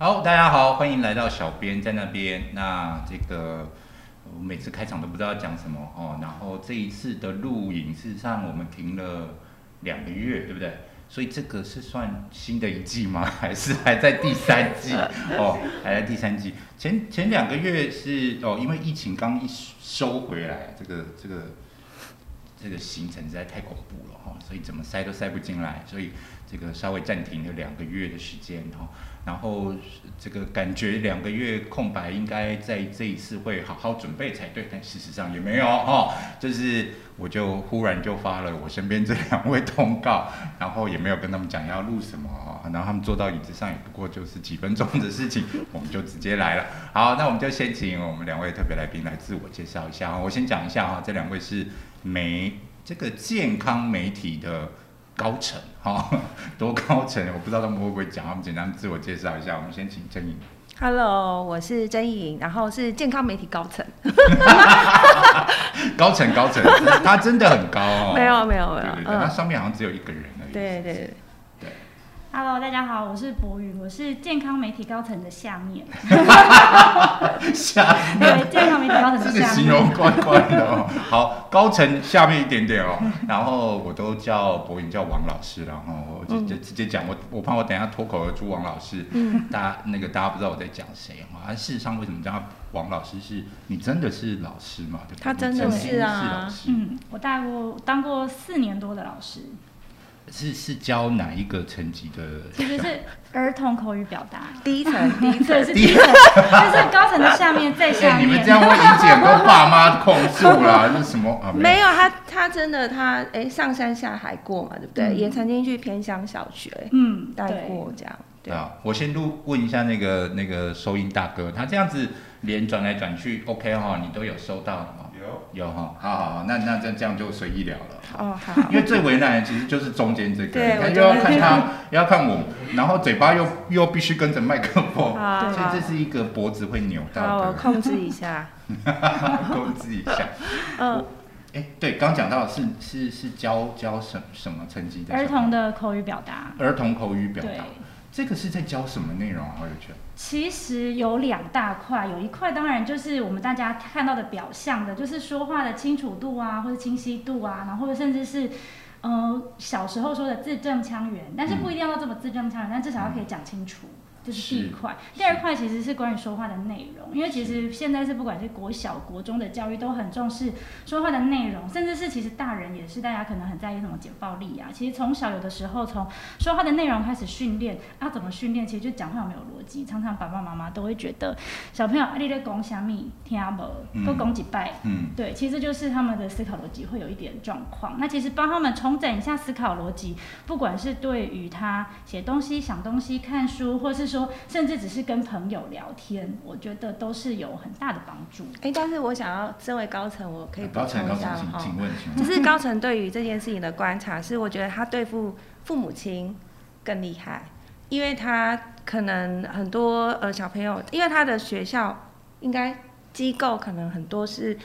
好，大家好，欢迎来到小编在那边。那这个我每次开场都不知道讲什么哦。然后这一次的录影，事实上我们停了两个月，对不对？所以这个是算新的一季吗？还是还在第三季？哦，还在第三季。前前两个月是哦，因为疫情刚一收回来，这个这个这个行程实在太恐怖了哈，所以怎么塞都塞不进来，所以这个稍微暂停了两个月的时间哈。然后这个感觉两个月空白，应该在这一次会好好准备才对，但事实上也没有哈，就是我就忽然就发了我身边这两位通告，然后也没有跟他们讲要录什么哈，然后他们坐到椅子上也不过就是几分钟的事情，我们就直接来了。好，那我们就先请我们两位特别来宾来自我介绍一下哈，我先讲一下哈，这两位是媒这个健康媒体的。高层，哈，多高层，我不知道他们会不会讲，我们简单自我介绍一下。我们先请曾颖。Hello，我是曾颖，然后是健康媒体高层。高层高层，他真的很高哦。没有没有没有，他上面好像只有一个人而已。对对。Hello，大家好，我是博宇，我是健康媒体高层的下面。下面对健康媒体高层的下面。这个形容怪怪的哦。好，高层下面一点点哦。然后我都叫博宇，叫王老师，然后就就直接讲我，我怕我等下脱口而出王老师，嗯大家那个大家不知道我在讲谁哈。事实上，为什么叫王老师？是你真的是老师嘛？对他真的是啊。嗯，我带过当过四年多的老师。是是教哪一个层级的？其实是儿童口语表达第一层，第一层是第一层，就是高层的下面再下面。你们这样会引起很多爸妈控诉啦，那什么？没有，他他真的他哎上山下海过嘛，对不对？也曾经去偏乡小学嗯带过这样。对啊，我先录问一下那个那个收音大哥，他这样子连转来转去，OK 哈，你都有收到吗？有哈，好好好，那那这这样就随意聊了。哦，好。因为最为难的其实就是中间这个，他又要看他，又要看我，然后嘴巴又又必须跟着麦克风，所以这是一个脖子会扭到的。控制一下。控制一下。嗯。哎，对，刚讲到是是是教教什什么成绩的？儿童的口语表达。儿童口语表达。这个是在教什么内容啊？好有趣。其实有两大块，有一块当然就是我们大家看到的表象的，就是说话的清楚度啊，或者清晰度啊，然后甚至是，呃，小时候说的字正腔圆，但是不一定要这么字正腔圆，但至少要可以讲清楚。这是第一块，第二块其实是关于说话的内容，因为其实现在是不管是国小、国中的教育都很重视说话的内容，甚至是其实大人也是，大家可能很在意什么简暴力啊。其实从小有的时候从说话的内容开始训练，啊，怎么训练？其实就讲话有没有逻辑，常常爸爸妈妈都会觉得小朋友啊，你在讲什么听不，都讲几拜，嗯，对，其实就是他们的思考逻辑会有一点状况。那其实帮他们重整一下思考逻辑，不管是对于他写东西、想东西、看书，或是说。甚至只是跟朋友聊天，我觉得都是有很大的帮助。哎，但是我想要身为高层，我可以补充一下哈，就是高层对于这件事情的观察是，我觉得他对付父母亲更厉害，因为他可能很多呃小朋友，因为他的学校应该机构可能很多是。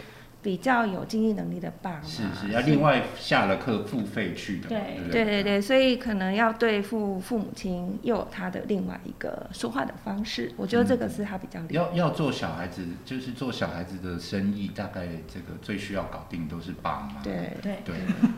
比较有经济能力的爸妈是是要另外下了课付费去的，对对对对，所以可能要对付父母亲，又有他的另外一个说话的方式。我觉得这个是他比较要要做小孩子，就是做小孩子的生意，大概这个最需要搞定都是爸妈。对对对，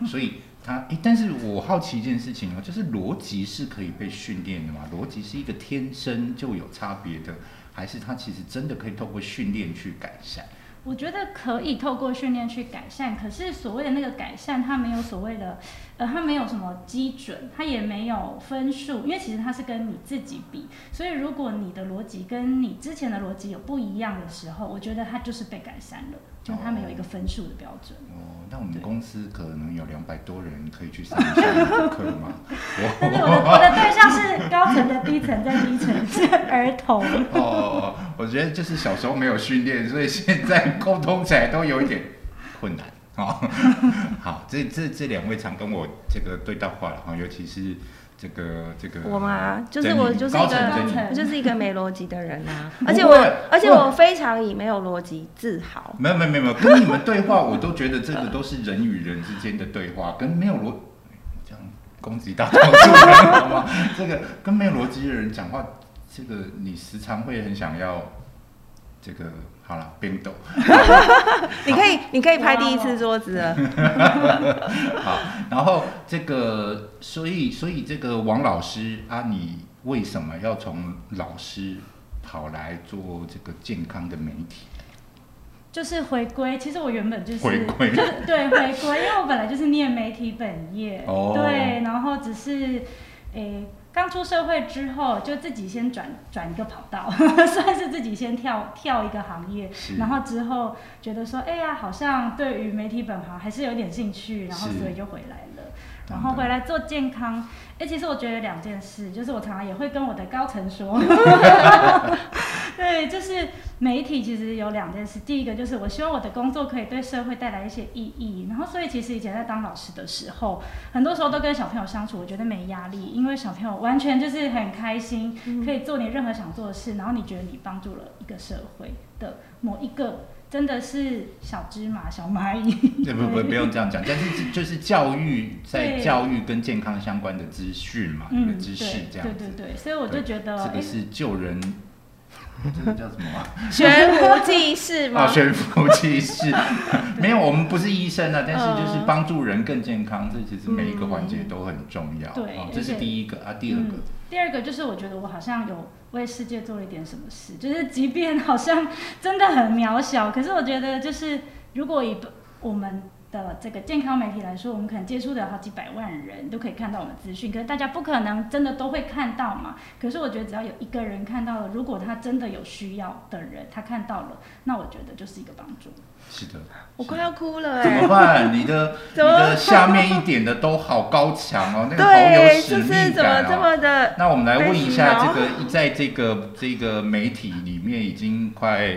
所以他哎，但是我好奇一件事情哦，就是逻辑是可以被训练的嘛？逻辑是一个天生就有差别的，还是他其实真的可以透过训练去改善？我觉得可以透过训练去改善，可是所谓的那个改善，它没有所谓的，呃，它没有什么基准，它也没有分数，因为其实它是跟你自己比，所以如果你的逻辑跟你之前的逻辑有不一样的时候，我觉得它就是被改善了，就它没有一个分数的标准。哦，那我们公司可能有两百多人可以去上一下课吗？但是我的我的对象是高层的低层，在低层是儿童。哦。我觉得就是小时候没有训练，所以现在沟通起来都有一点困难哦。好，这这这两位常跟我这个对到话了哈，尤其是这个这个我嘛，就是我就是一个我就是一个没逻辑的人啊，而且我而且我非常以没有逻辑自豪。没有没有没有，跟你们对话我都觉得这个都是人与人之间的对话，跟没有逻这样攻击大多数人好吗？这个跟没有逻辑的人讲话。这个你时常会很想要这个好了冰斗，你可以你可以拍第一次桌子了。好，然后这个所以所以这个王老师啊，你为什么要从老师跑来做这个健康的媒体？就是回归，其实我原本就是回归。就 是对回归，因为我本来就是念媒体本业，哦。对，然后只是诶刚出社会之后，就自己先转转一个跑道，算是自己先跳跳一个行业，然后之后觉得说，哎呀，好像对于媒体本行还是有点兴趣，然后所以就回来了。懂然后回来做健康，哎、其实我觉得有两件事，就是我常常也会跟我的高层说，对，就是媒体其实有两件事，第一个就是我希望我的工作可以对社会带来一些意义，然后所以其实以前在当老师的时候，很多时候都跟小朋友相处，我觉得没压力，因为小朋友完全就是很开心，可以做你任何想做的事，然后你觉得你帮助了一个社会的某一个。真的是小芝麻、小蚂蚁，对不不 不用这样讲，但是就是教育在教育跟健康相关的资讯嘛，一个嗯，知识这样子。对对对，所以我就觉得，哎这个是救人，这个叫什么啊？悬浮济世啊，吗？悬浮其事。没有，我们不是医生啊，但是就是帮助人更健康，这其实每一个环节都很重要。对哦，这是第一个啊，第二个嗯，第二个就是我觉得我好像有为世界做了一点什么事，就是即便好像真的很渺小，可是我觉得就是如果以我们的这个健康媒体来说，我们可能接触的有好几百万人都可以看到我们资讯，可是大家不可能真的都会看到嘛。可是我觉得只要有一个人看到了，如果他真的有需要的人，他看到了，那我觉得就是一个帮助。是的。我快要哭了怎么哎、办？你的 你的下面一点的都好高强哦，那个好有对，使就是命怎么这感哦。么的那我们来问一下，这个在这个这个媒体里面已经快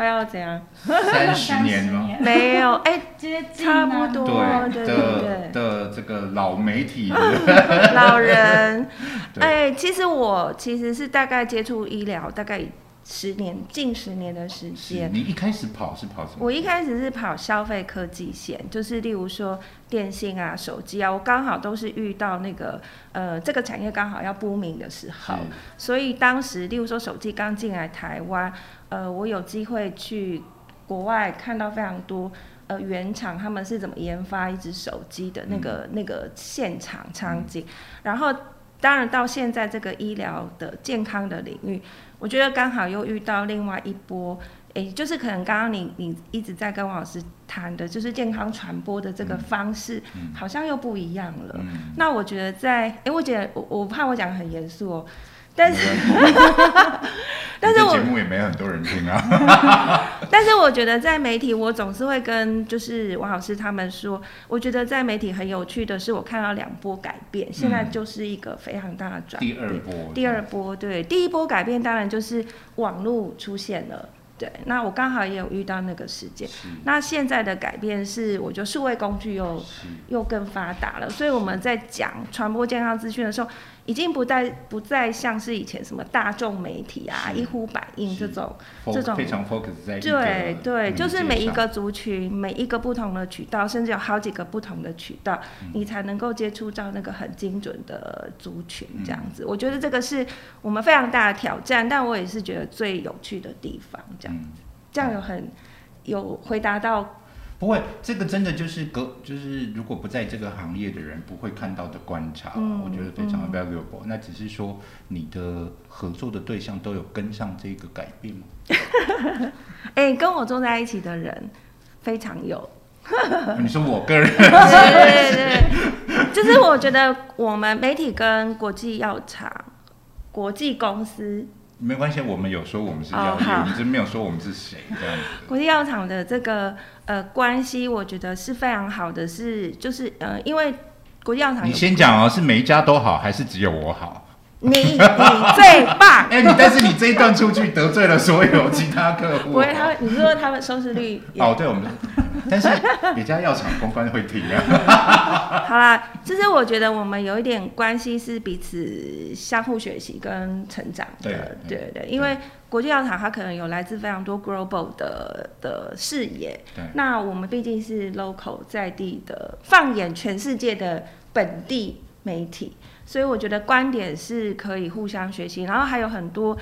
快要怎样？三十年吗。没有哎、接近、差啊、不多对对对的这个老媒体，老人，对哎、其实我其实是大概接触医疗大概十年，近十年的时间。你一开始跑是跑什么？我一开始是跑消费科技线，就是例如说电信啊、手机啊，我刚好都是遇到那个呃这个产业刚好要 booming 的时候，所以当时例如说手机刚进来台湾，呃，我有机会去国外看到非常多。呃，原厂他们是怎么研发一只手机的那个、那个现场场景，然后当然到现在这个医疗的健康的领域，我觉得刚好又遇到另外一波，诶，就是可能刚刚你你一直在跟王老师谈的，就是健康传播的这个方式，嗯。好像又不一样了。嗯，那我觉得在，诶，我觉得我我怕我讲得很严肃哦，但是 但是我节目也没很多人听啊。但是我觉得在媒体，我总是会跟就是王老师他们说，我觉得在媒体很有趣的是，我看到两波改变，现在就是一个非常大的转变。第二波，第二波，对，第一波改变当然就是网络出现了，对，那我刚好也有遇到那个事件。那现在的改变是，我觉得数位工具又又更发达了，所以我们在讲传播健康资讯的时候，已经不再不再像是以前什么大众媒体啊、一呼百应这种。这种非常 focus 在对对，就是每一个族群、每一个不同的渠道，甚至有好几个不同的渠道，嗯你才能够接触到那个很精准的族群，这样嗯子。我觉得这个是我们非常大的挑战，但我也是觉得最有趣的地方。这样，嗯这样有很有回答到，不会，这个真的就是隔，就是如果不在这个行业的人不会看到的观察，嗯我觉得非常嗯。valuable、那只是说你的合作的对象都有跟上这个改变吗？哎、跟我坐在一起的人非常有。你说我个人？对对对，就是我觉得我们媒体跟国际药厂、国际公司、没关系，我们有说我们是哦药业，好你只是没有说我们是谁这样子。国际药厂的这个呃关系，我觉得是非常好的，是就是呃，因为国际药厂你先讲哦，是每一家都好，还是只有我好？你你 最棒，哎、你但是你这一段出去得罪了所有其他客户。不会他你说他们收视率哦，对，我们，但是别家药厂公关会提啊。好啦，就是我觉得我们有一点关系是彼此相互学习跟成长的，对对对对，因为国际药厂它可能有来自非常多 global 的的视野，对，那我们毕竟是 local 在地的，放眼全世界的本地媒体，所以我觉得观点是可以互相学习，然后还有很多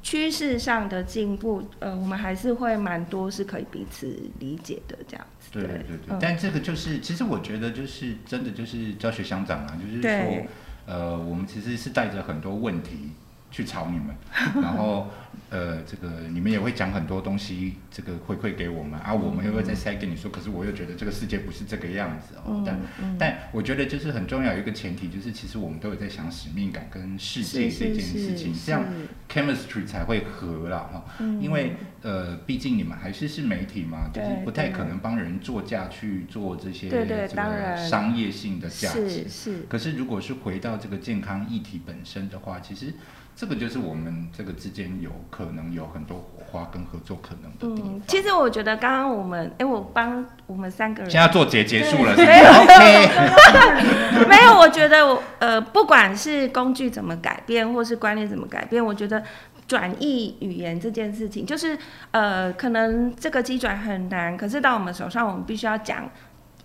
趋势上的进步，呃，我们还是会蛮多是可以彼此理解的这样子。对对对但这个就是，其实我觉得就是真的就是教学相长啊，就是说，呃，我们其实是带着很多问题去吵你们，然后呃，这个你们也会讲很多东西，这个回馈给我们啊，我们又会再塞给你说，可是我又觉得这个世界不是这个样子哦，嗯但嗯，但我觉得就是很重要一个前提，就是其实我们都有在想使命感跟世界这件事情，这样 chemistry 才会合了哈。嗯。因为呃，毕竟你们还是是媒体嘛，就是不太可能帮人作价去做这些这个商业性的价值。是。是，可是如果是回到这个健康议题本身的话，其实这个就是我们这个之间有可能有很多火花跟合作可能的地方。嗯，其实我觉得刚刚我们，哎、我帮我们三个人现在做结结束了，是对不是 OK。没有，我觉得我呃，不管是工具怎么改变，或是观念怎么改变，我觉得转译语言这件事情，就是呃，可能这个机转很难，可是到我们手上，我们必须要讲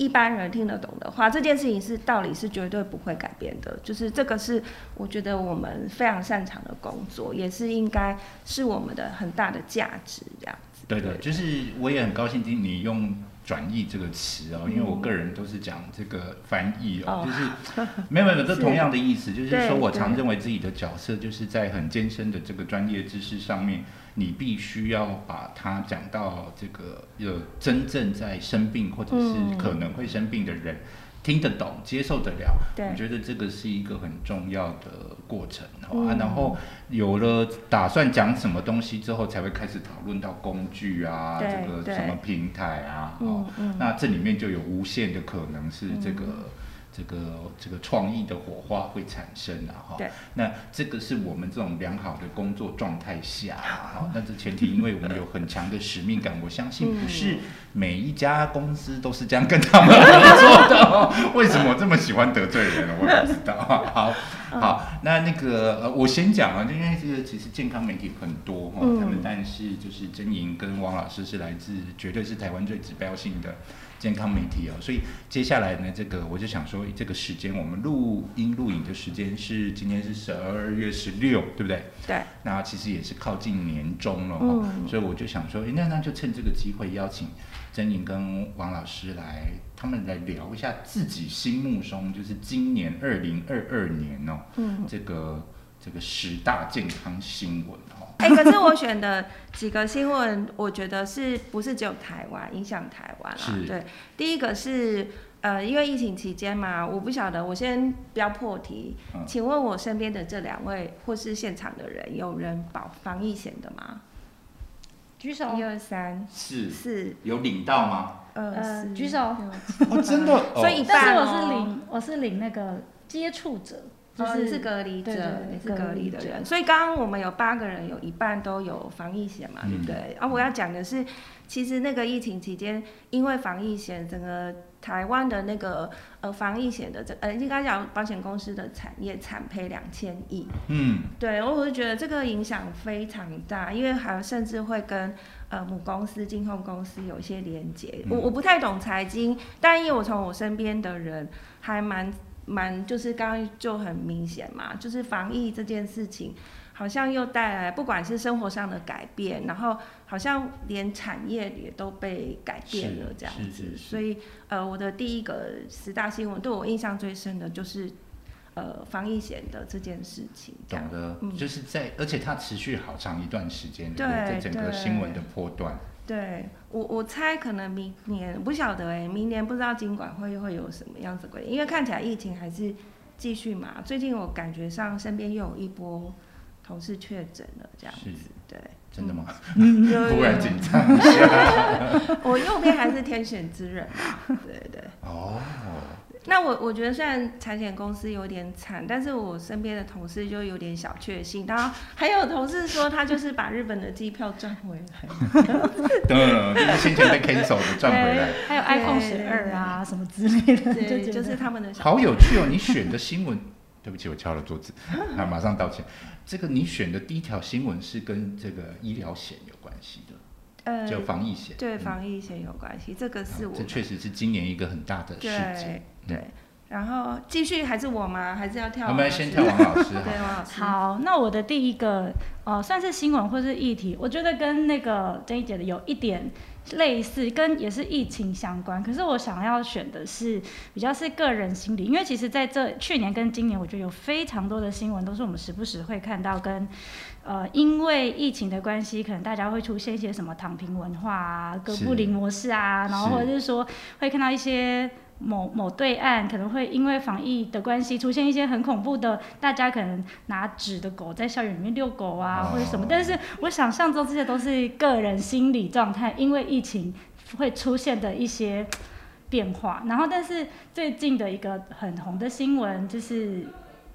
一般人听得懂的话，这件事情是道理是绝对不会改变的，就是这个是我觉得我们非常擅长的工作，也是应该是我们的很大的价值，这样子。对的，就是我也很高兴听你用转译这个词哦，因为我嗯个人都是讲这个翻译哦，哦就是没有没有，这同样的意思，就是说我常认为自己的角色就是在很艰深的这个专业知识上面，你必须要把它讲到这个有真正在生病或者是嗯可能会生病的人。听得懂、接受得了，我觉得这个是一个很重要的过程哦、嗯。啊。然后有了打算讲什么东西之后，才会开始讨论到工具啊，这个什么平台啊，哦嗯，嗯，那这里面就有无限的可能是这个、嗯这个这个创意的火花会产生啊，哈、对。那这个是我们这种良好的工作状态下啊，哈、那这前提因为我们有很强的使命感，我相信不是每一家公司都是这样跟他们合作的、哦。为什么我这么喜欢得罪人呢？我也不知道。好，好，那那个呃，我先讲啊，就因为这个其实健康媒体很多哈、嗯。他们但是就是真莹跟王老师是来自绝对是台湾最指标性的健康媒体哦，所以接下来呢，这个我就想说，这个时间我们录音录影的时间是今天是十二月十六，对不对？对，那其实也是靠近年终了、哦，嗯所以我就想说，诶那那就趁这个机会邀请珍妮跟王老师来，他们来聊一下自己心目中就是今年二零二二年哦，嗯。这个这个十大健康新闻哦。哎、可是我选的几个新闻，我觉得是不是只有台湾影响台湾啊？对，第一个是呃，因为疫情期间嘛，我不晓得，我先不要破题，嗯请问我身边的这两位或是现场的人，有人保防疫险的吗？举手一。二三四四有领到吗？二呃四举手我哦，真的，哦所以但是我是领，我是领那个接触者，就哦你是是隔离者，对对对你是隔离的人，所以刚刚我们有八个人，有一半都有防疫险嘛，对不嗯对？而、我要讲的是，其实那个疫情期间，因为防疫险，整个台湾的那个呃防疫险的这呃应该讲保险公司的产业产赔两千亿，嗯，对，我我就觉得这个影响非常大，因为还甚至会跟呃母公司、金控公司有一些连接。我嗯。我不太懂财经，但因为我从我身边的人还蛮蛮，就是刚刚就很明显嘛，就是防疫这件事情。好像又带来不管是生活上的改变，然后好像连产业也都被改变了这样子，是是是所以呃，我的第一个十大新闻对我印象最深的就是呃防疫险的这件事情，这样懂得，嗯就是在，而且它持续好长一段时间，对整个新闻的波段。对我，我猜可能明年不晓得哎、明年不知道金管会会有什么样子的规定，因为看起来疫情还是继续嘛。最近我感觉上身边又有一波同事确诊了，这样是子，对，真的吗？嗯，有 突然紧张。我右边还是天选之人嘛，对对。哦，那我我觉得虽然产险公司有点惨，但是我身边的同事就有点小确幸，然后还有同事说他就是把日本的机票赚回来。对，就是先前被 cancel 的赚回来，还有 iPhone 十二啊什么之类的，就对，就是他们的小好有趣哦！你选的新闻，对不起，我敲了桌子，啊，马上道歉。这个你选的第一条新闻是跟这个医疗险有关系的，呃就防疫险。对嗯防疫险有关系，这个是我这确实是今年一个很大的事件对。对。然后继续还是我吗？还是要跳？我们先跳王老师。对，王老师。好，那我的第一个呃，算是新闻或是议题，我觉得跟那个这一节的有一点类似，跟也是疫情相关。可是我想要选的是比较是个人心理，因为其实在这去年跟今年，我觉得有非常多的新闻都是我们时不时会看到跟。呃，因为疫情的关系，可能大家会出现一些什么躺平文化啊、哥布林模式啊，然后或者是说会看到一些某某对岸可能会因为防疫的关系出现一些很恐怖的，大家可能拿纸的狗在校园里面遛狗啊，或者什么。但是我想象中这些都是个人心理状态，因为疫情会出现的一些变化。然后，但是最近的一个很红的新闻就是。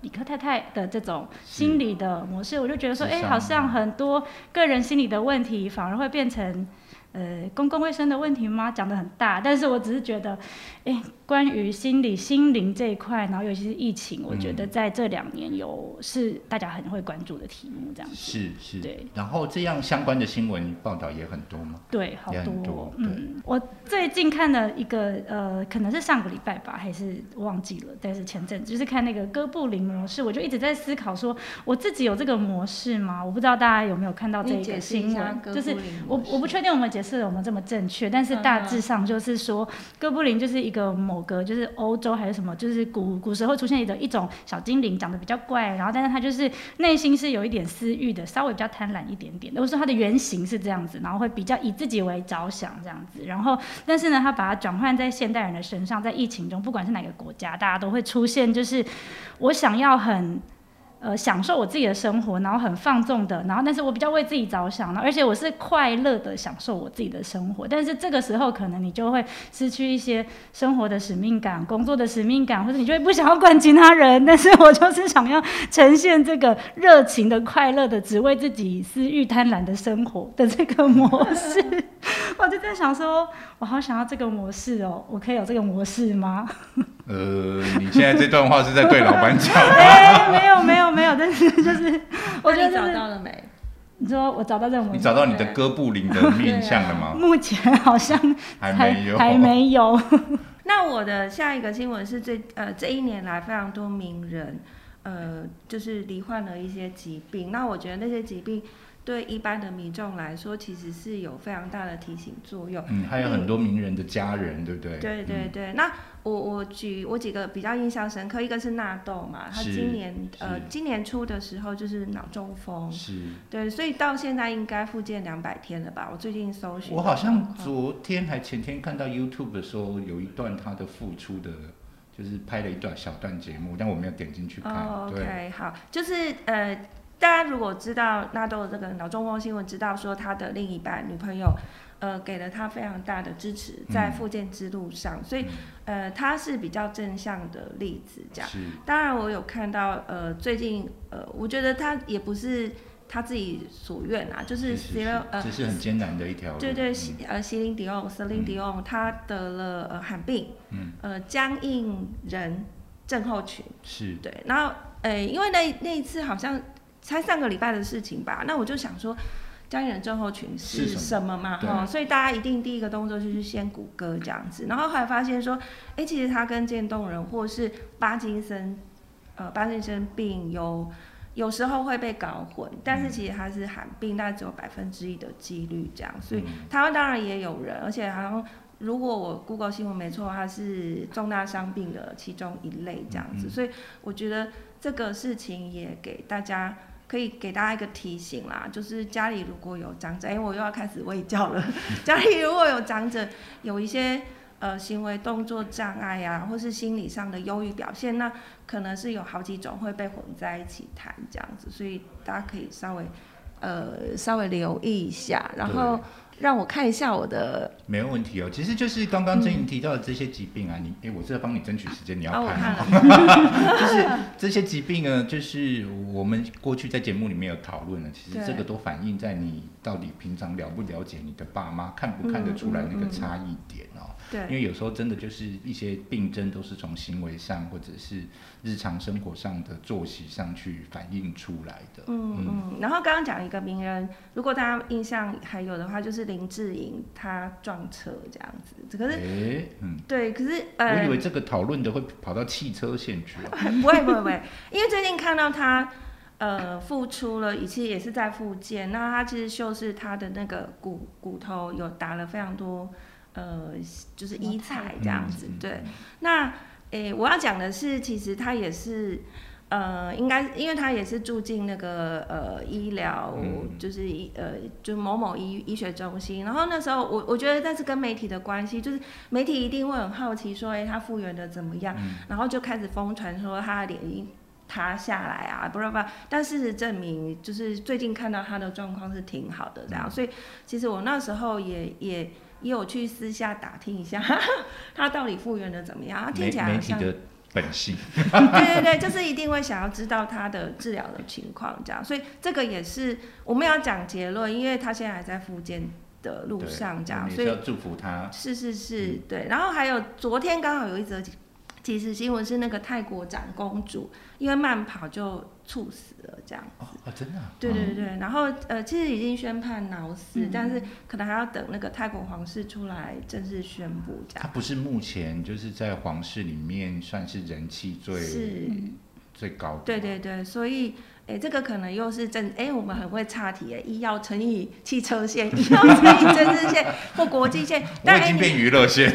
理科太太的这种心理的模式，我就觉得说，哎，好像很多个人心理的问题，反而会变成。呃，公共卫生的问题吗？讲的很大，但是我只是觉得，哎，关于心理、心灵这一块，然后尤其是疫情，我觉得在这两年有是大家很会关注的题目，这样子。是是。对。然后这样相关的新闻报道也很多吗？对，好多。嗯，我最近看了一个，呃，可能是上个礼拜吧，还是忘记了，但是前阵就是看那个哥布林模式，我就一直在思考说，我自己有这个模式吗？我不知道大家有没有看到这个新闻，就是我我不确定我们解。释有没有这么正确，但是大致上就是说，哥布林就是一个某个就是欧洲还是什么，就是古古时候出现的一种小精灵，长得比较怪，然后但是他就是内心是有一点私欲的，稍微比较贪婪一点点。都说他的原型是这样子，然后会比较以自己为着想这样子，然后但是呢，他把它转换在现代人的身上，在疫情中，不管是哪个国家，大家都会出现，就是我想要很。呃，享受我自己的生活，然后很放纵的，然后但是我比较为自己着想，而且我是快乐的享受我自己的生活。但是这个时候，可能你就会失去一些生活的使命感、工作的使命感，或者你就会不想要管其他人。但是我就是想要呈现这个热情的、快乐的，只为自己私欲贪婪的生活的这个模式。我就在想说，我好想要这个模式哦，我可以有这个模式吗？呃，你现在这段话是在对老板讲？哎，没有没有没有，但是就是，我觉得找到了没？你说我找到这种，你找到你的哥布林的面相了吗？目前好像还没有，还没有。那我的下一个新闻是最呃这一年来非常多名人呃就是罹患了一些疾病，那我觉得那些疾病。对一般的民众来说，其实是有非常大的提醒作用。嗯，还有很多名人的家人，对不对？对对对。那我我举我几个比较印象深刻，一个是纳豆嘛，他今年呃今年初的时候就是脑中风。是。对，所以到现在应该复健两百天了吧？我最近搜寻。我好像昨天还前天看到 YouTube 的时候有一段他的复出的，就是拍了一段小段节目，但我没有点进去看。OK，好，就是呃。大家如果知道纳豆的这个脑中风新闻，知道说他的另一半女朋友，呃，给了他非常大的支持，在复健之路上，所以，呃，他是比较正向的例子。这样，当然我有看到，呃，最近，呃，我觉得他也不是他自己所愿啊，就是呃，这是很艰难的一条。对对，呃，席琳迪翁，瑟琳迪翁，他得了呃罕病，嗯，呃，僵硬人症候群。是。对，然后，呃，因为那那一次好像。才上个礼拜的事情吧，那我就想说，江人症候群是什么嘛？哈，所以大家一定第一个动作就是先谷歌这样子，然后后来发现说，哎，其实他跟渐冻人或是巴金森，呃，巴金森病有有时候会被搞混，但是其实它是罕病，大概只有百分之一的几率这样，所以台湾当然也有人，而且好像如果我 Google 新闻没错，它是重大伤病的其中一类这样子，所以我觉得这个事情也给大家。可以给大家一个提醒啦，就是家里如果有长者，哎，我又要开始喂教了。家里如果有长者有一些呃行为动作障碍呀，或是心理上的忧郁表现，那可能是有好几种会被混在一起谈这样子，所以大家可以稍微呃稍微留意一下，然后。让我看一下我的，没有问题哦。其实就是刚刚真颖提到的这些疾病啊，你哎，我是在帮你争取时间，你要看。就是这些疾病呢，就是我们过去在节目里面有讨论了，其实这个都反映在你到底平常了不了解你的爸妈，看不看得出来那个差异点哦。对，因为有时候真的就是一些病症都是从行为上或者是日常生活上的作息上去反映出来的。嗯嗯。然后刚刚讲一个名人，如果大家印象还有的话，就是林志颖他撞车这样子，可是哎，嗯，对，可是呃我以呃为这个讨论的会跑到汽车线去 啊。不会不会不会，因为最近看到他呃复出了，其实也是在复健，那他其实就是他的那个骨骨头有打了非常多呃就是医材这样子，嗯对。那诶、我要讲的是，其实他也是，呃，应该，因为他也是住进那个呃医疗，嗯就是医呃，就某某医医学中心。然后那时候我我觉得但是跟媒体的关系，就是媒体一定会很好奇说，哎、他复原的怎么样？嗯然后就开始疯传说他的脸已经塌下来啊，不是不是，但事实证明，就是最近看到他的状况是挺好的，这样。嗯所以其实我那时候也也也有去私下打听一下，他到底复原的怎么样？他听起来好像。本性，对对对，就是一定会想要知道他的治疗的情况，这样，所以这个也是我们要讲结论，因为他现在还在复健的路上，这样，所以要祝福他。是是是嗯，对。然后还有昨天刚好有一则即时新闻是那个泰国长公主因为慢跑就猝死了，这样。哦哦，真的啊、对对嗯对，然后呃，其实已经宣判脑死，嗯但是可能还要等那个泰国皇室出来正式宣布这样。他不是目前就是在皇室里面算是人气最是，最高的。对对对，所以诶，这个可能又是政，哎，我们很会岔题哎，医药乘以汽车线，医药乘以政治线或国际线，但已经变娱乐线。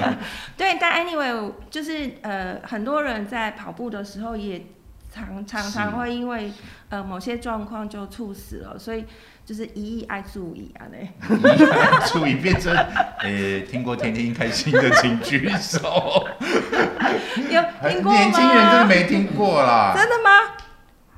对，但 anyway 就是呃，很多人在跑步的时候也常常常会因为呃某些状况就猝死了，所以就是一意爱注意啊嘞。注意变成，呃，听过天天开心的请举手。有听过吗？年轻人真的没听过啦。真的吗？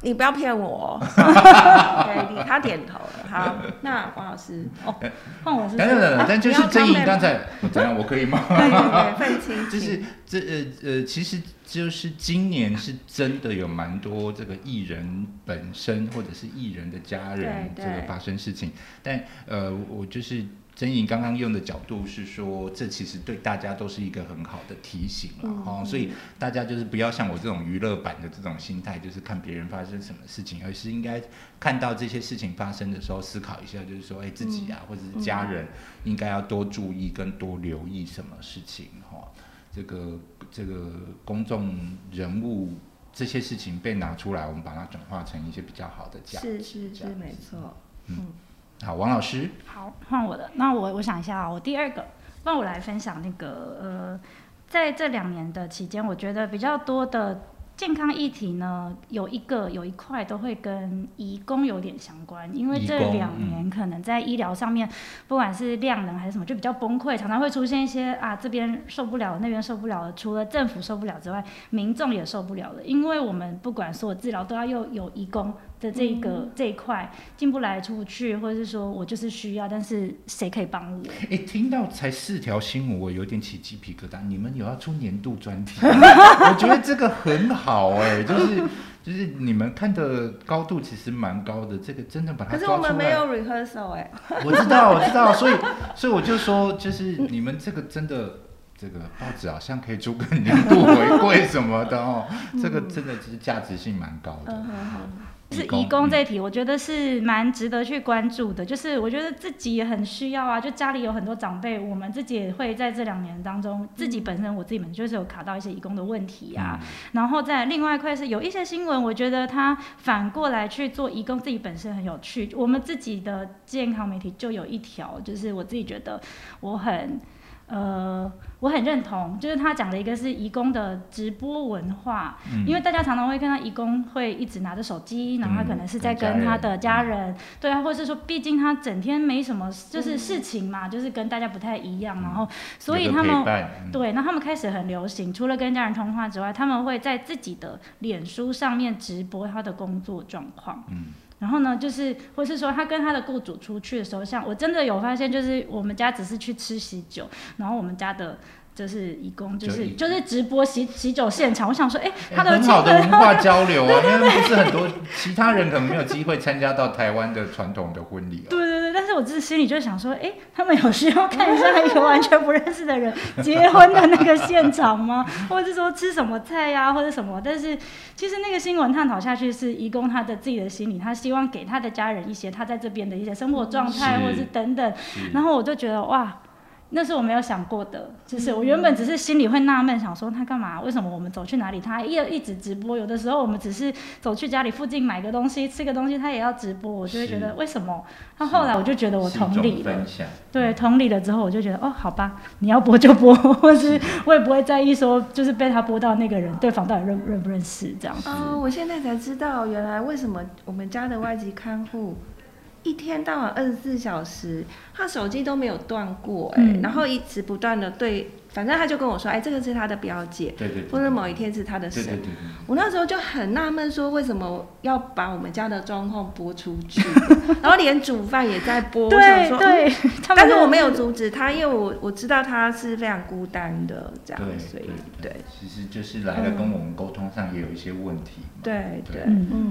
你不要骗我哦。对，他点头了。好，那王老师，哦，换我是等等等等，但就是不要真颖刚才怎样？我可以吗？对对对，愤青，就是这呃呃，其实就是今年是真的有蛮多这个艺人本身或者是艺人的家人这个发生事情，但呃，我就是真颖刚刚用的角度是说，这其实对大家都是一个很好的提醒了嗯。哦，所以大家就是不要像我这种娱乐版的这种心态，就是看别人发生什么事情，而是应该看到这些事情发生的时候，思考一下，就是说，哎，自己啊，或者是家人，应该要多注意跟多留意什么事情哈、这个这个公众人物这些事情被拿出来，我们把它转化成一些比较好的价值。是是是，没错。好，王老师，好，换我的。那我我想一下啊，我第二个，那我来分享那个呃，在这两年的期间，我觉得比较多的健康议题呢，有一个有一块都会跟移工有点相关，因为这两年可能在医疗上面，不管是量能还是什么，就比较崩溃，常常会出现一些啊这边受不了，那边受不了了，除了政府受不了之外，民众也受不了了，因为我们不管所有治疗都要又有移工。的这一个、这一块进不来出不去，或者是说我就是需要，但是谁可以帮我？哎，听到才四条新闻，我有点起鸡皮疙瘩。你们有要出年度专题？我觉得这个很好哎、就是 就是你们看的高度其实蛮高的，这个真的把它可是。我们没有 rehearsal 哎，我知道，我知道，所以所以我就说，就是你们这个真的。这个报纸好像可以出个年度回馈什么的哦，这个真的是价值性蛮高的。就是移工嗯这一题，我觉得是蛮值得去关注的。就是我觉得自己也很需要啊，就家里有很多长辈，我们自己也会在这两年当中，自己本身我自己本身就是有卡到一些移工的问题啊。嗯然后在另外一块是有一些新闻，我觉得他反过来去做移工，自己本身很有趣。我们自己的健康媒体就有一条，就是我自己觉得我很。呃，我很认同，就是他讲的一个是移工的直播文化，嗯。因为大家常常会看到义工会一直拿着手机，然后他可能是在跟他的家人，对啊，或者是说，毕竟他整天没什么就是事情嘛，就是跟大家不太一样，然后所以他们嗯。对，那他们开始很流行，除了跟家人通话之外，他们会在自己的脸书上面直播他的工作状况。嗯然后呢，就是或是说他跟他的雇主出去的时候，像我真的有发现，就是我们家只是去吃喜酒，然后我们家的。就是义工，就就是就是直播喜喜酒现场，我想说，哎、他的很好的文化交流啊，因为不是很多其他人可能没有机会参加到台湾的传统的婚礼哦。对对对，但是是我自己心里就想说，哎，他们有需要看一下一个完全不认识的人结婚的那个现场吗？或者是说吃什么菜呀，或者什么？但是其实那个新闻探讨下去是，义工他的自己的心理，他希望给他的家人一些他在这边的一些生活状态，或者是等等。然后我就觉得哇。那是我没有想过的，就是我原本只是心里会纳闷，想说他干嘛？为什么我们走去哪里，他一一直直播？有的时候我们只是走去家里附近买个东西、吃个东西，他也要直播，我就会觉得为什么？那后来我就觉得我同理了，对，同理了之后，我就觉得哦，好吧，你要播就播，或是 我也不会在意说，就是被他播到那个人对方到底认认不认识这样子。哦，我现在才知道，原来为什么我们家的外籍看护。一天到晚二十四小时，他手机都没有断过，哎，然后一直不断的对。反正他就跟我说，哎，这个是他的表姐，对对，或者某一天是他的神。我那时候就很纳闷，说为什么要把我们家的状况播出去，然后连煮饭也在播。对对，但是我没有阻止他，因为我我知道他是非常孤单的，这样，所以对，其实就是来了跟我们沟通上也有一些问题。对对，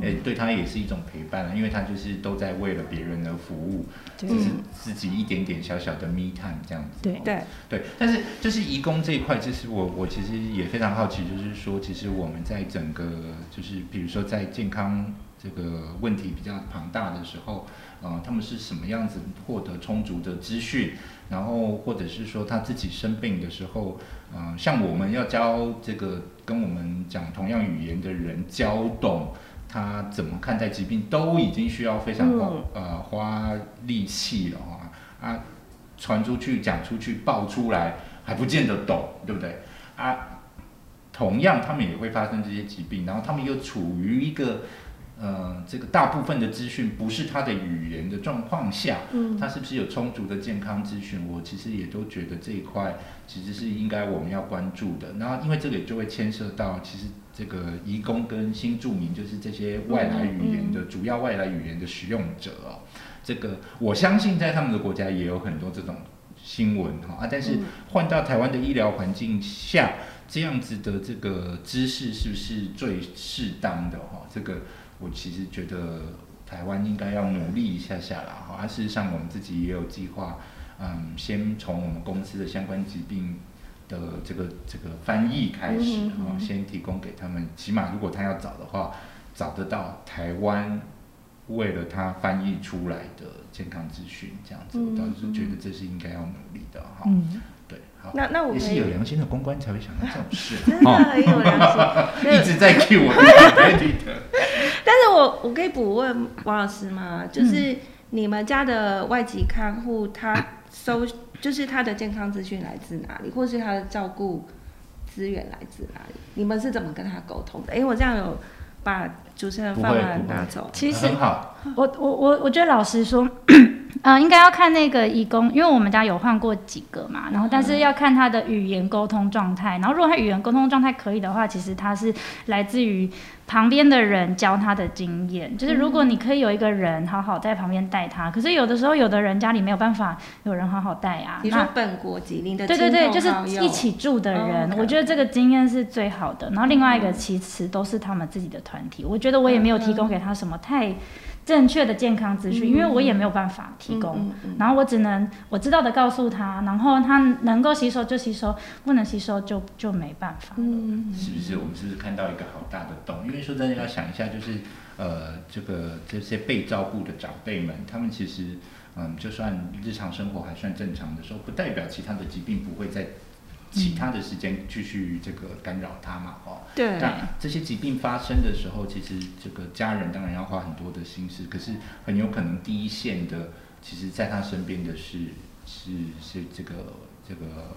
哎，对他也是一种陪伴了，因为他就是都在为了别人而服务，就是自己一点点小小的 me time 这样子。对。对对，但是就是。义工这一块，其实我我其实也非常好奇，就是说，其实我们在整个就是比如说在健康这个问题比较庞大的时候，呃，他们是什么样子获得充足的资讯，然后或者是说他自己生病的时候，嗯，像我们要教这个跟我们讲同样语言的人教懂他怎么看待疾病，都已经需要非常花呃花力气了啊啊，传出去讲出去爆出来。还不见得懂，对不对啊？同样，他们也会发生这些疾病，然后他们又处于一个呃，这个大部分的资讯不是他的语言的状况下，嗯，他是不是有充足的健康资讯？我其实也都觉得这一块其实是应该我们要关注的。然后，因为这个就会牵涉到，其实这个移工跟新住民，就是这些外来语言的主要外来语言的使用者哦，这个我相信在他们的国家也有很多这种。新闻哈啊，但是换到台湾的医疗环境下，这样子的这个知识是不是最适当的哈？这个我其实觉得台湾应该要努力一下下啦哈。啊，事实上我们自己也有计划，嗯，先从我们公司的相关疾病的这个这个翻译开始哈，先提供给他们，起码如果他要找的话，找得到台湾。为了他翻译出来的健康资讯，这样子，我倒是觉得这是应该要努力的哈。嗯，对，好。那那我也是有良心的公关才会想到这种事，真的很有良心，一直在 cue 我的。但是我我可以补问王老师吗？就是你们家的外籍看护，他收就是他的健康资讯来自哪里，或是他的照顾资源来自哪里？你们是怎么跟他沟通的？因为我这样有。把主持人饭碗拿走，其实我我我我觉得老实说，呃，应该要看那个义工，因为我们家有换过几个嘛，然后但是要看他的语言沟通状态，然后如果他语言沟通状态可以的话，其实他是来自于。旁边的人教他的经验，就是如果你可以有一个人好好在旁边带他，可是有的时候有的人家里没有办法有人好好带啊。你说本国吉林的对对对，就是一起住的人，我觉得这个经验是最好的。然后另外一个其实都是他们自己的团体，我觉得我也没有提供给他什么太。正确的健康资讯，因为我也没有办法提供，然后我只能我知道的告诉他，然后他能够吸收就吸收，不能吸收就就没办法。嗯，是不是？我们是不是看到一个好大的洞？因为说真的，要想一下，就是呃，这个这些被照顾的长辈们，他们其实嗯，就算日常生活还算正常的时候，不代表其他的疾病不会在。其他的时间继续这个干扰他嘛，哦，对。那这些疾病发生的时候，其实这个家人当然要花很多的心思，可是很有可能第一线的，其实在他身边的是是是这个这个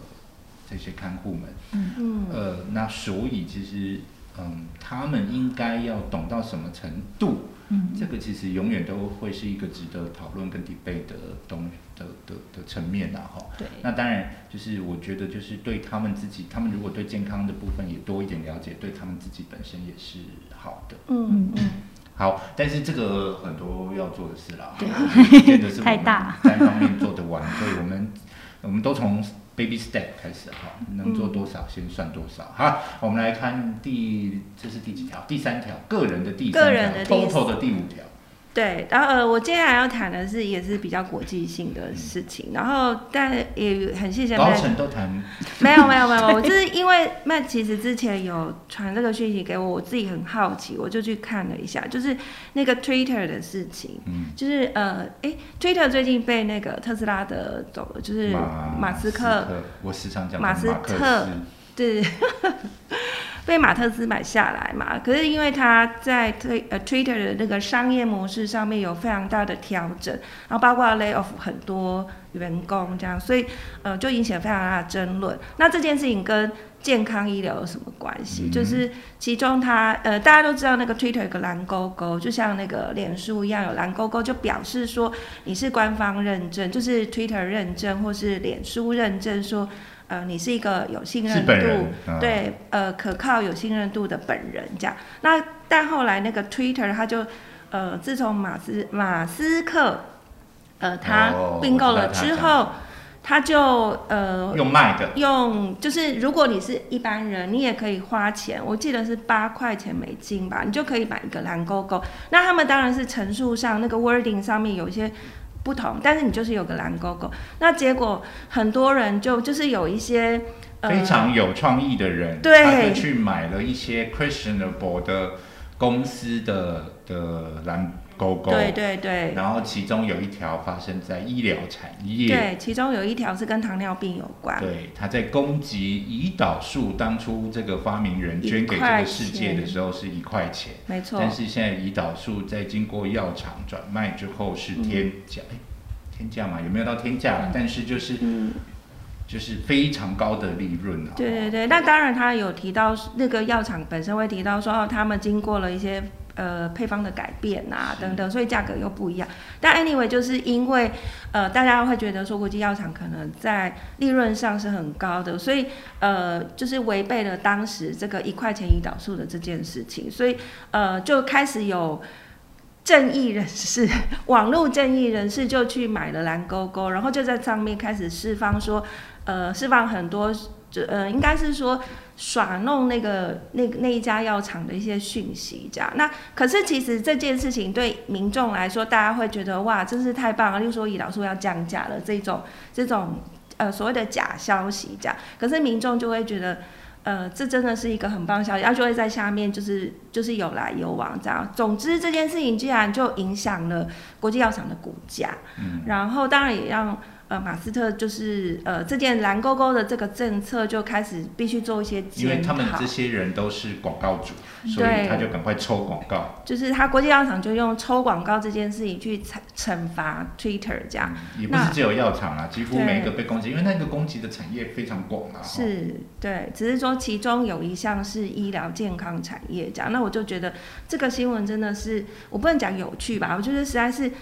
这些看护们，嗯嗯。呃，那所以其实嗯，他们应该要懂到什么程度？嗯，这个其实永远都会是一个值得讨论跟 debate 的东的的的层面呐，哈。对。那当然，就是我觉得，就是对他们自己，他们如果对健康的部分也多一点了解，对他们自己本身也是好的。嗯嗯。好，但是这个很多要做的事啦，对，的是 太大，单方面做得完，所以我们我们都从。Baby step 开始哈，能做多少先算多少好。我们来看第这是第几条？第三条，个人的第三条，total 的第五条。对，然后呃，我接下来要谈的是也是比较国际性的事情，然后但也很谢谢高 Matt，层都谈。没有没有 没有，我就是因为 Matt 其实之前有传这个讯息给我，我自己很好奇，我就去看了一下，就是那个 Twitter 的事情，嗯，就是呃，哎 t w i t t e r 最近被那个特斯拉的走了，就是马斯克，我时常讲马斯克特对。被马特斯买下来嘛？可是因为他在推呃 Twitter 的那个商业模式上面有非常大的调整，然后包括 lay off 很多员工这样，所以呃就引起了非常大的争论。那这件事情跟健康医疗有什么关系？就是其中他呃大家都知道那个 Twitter 有个蓝勾勾，就像那个脸书一样有蓝勾勾，就表示说你是官方认证，就是 Twitter 认证或是脸书认证说。呃，你是一个有信任度，对，呃，可靠有信任度的本人这样。那但后来那个 Twitter 他就，呃，自从马斯马斯克，呃，他并购了之后，他就呃用卖的，用就是如果你是一般人，你也可以花钱，我记得是八块钱美金吧，你就可以买一个蓝勾勾。那他们当然是陈述上那个 wording 上面有一些。不同，但是你就是有个蓝勾勾，那结果很多人就就是有一些非常有创意的人，对，他就去买了一些 questionable 的公司的的蓝。勾勾，对对对，然后其中有一条发生在医疗产业，对，其中有一条是跟糖尿病有关，对，他在攻击胰岛素，当初这个发明人捐给这个世界的时候是一块钱，没错，但是现在胰岛素在经过药厂转卖之后是天价，哎，天价嘛，有没有到天价？但是就是，就是非常高的利润啊，对对对，那当然他有提到那个药厂本身会提到说，哦，他们经过了一些。呃，配方的改变啊，等等，所以价格又不一样。但 anyway，就是因为呃，大家会觉得说国际药厂可能在利润上是很高的，所以呃，就是违背了当时这个一块钱胰岛素的这件事情，所以呃，就开始有正义人士、网络正义人士就去买了蓝勾勾，然后就在上面开始释放说，呃，释放很多。就呃，应该是说耍弄那个那那一家药厂的一些讯息，这样。那可是其实这件事情对民众来说，大家会觉得哇，真是太棒了。例如说胰岛素要降价了这种这种呃所谓的假消息，这样。可是民众就会觉得，呃，这真的是一个很棒消息，然后就会在下面就是就是有来有往这样。总之这件事情既然就影响了国际药厂的股价，嗯，然后当然也让。呃，马斯特就是呃，这件蓝勾勾的这个政策就开始必须做一些因为他们这些人都是广告主，所以他就赶快抽广告。就是他国际药厂就用抽广告这件事情去惩惩罚 Twitter 这样。也不是只有药厂啊，几乎每一个被攻击，因为那个攻击的产业非常广啊。是，对，只是说其中有一项是医疗健康产业这样。那我就觉得这个新闻真的是，我不能讲有趣吧，我觉得实在是，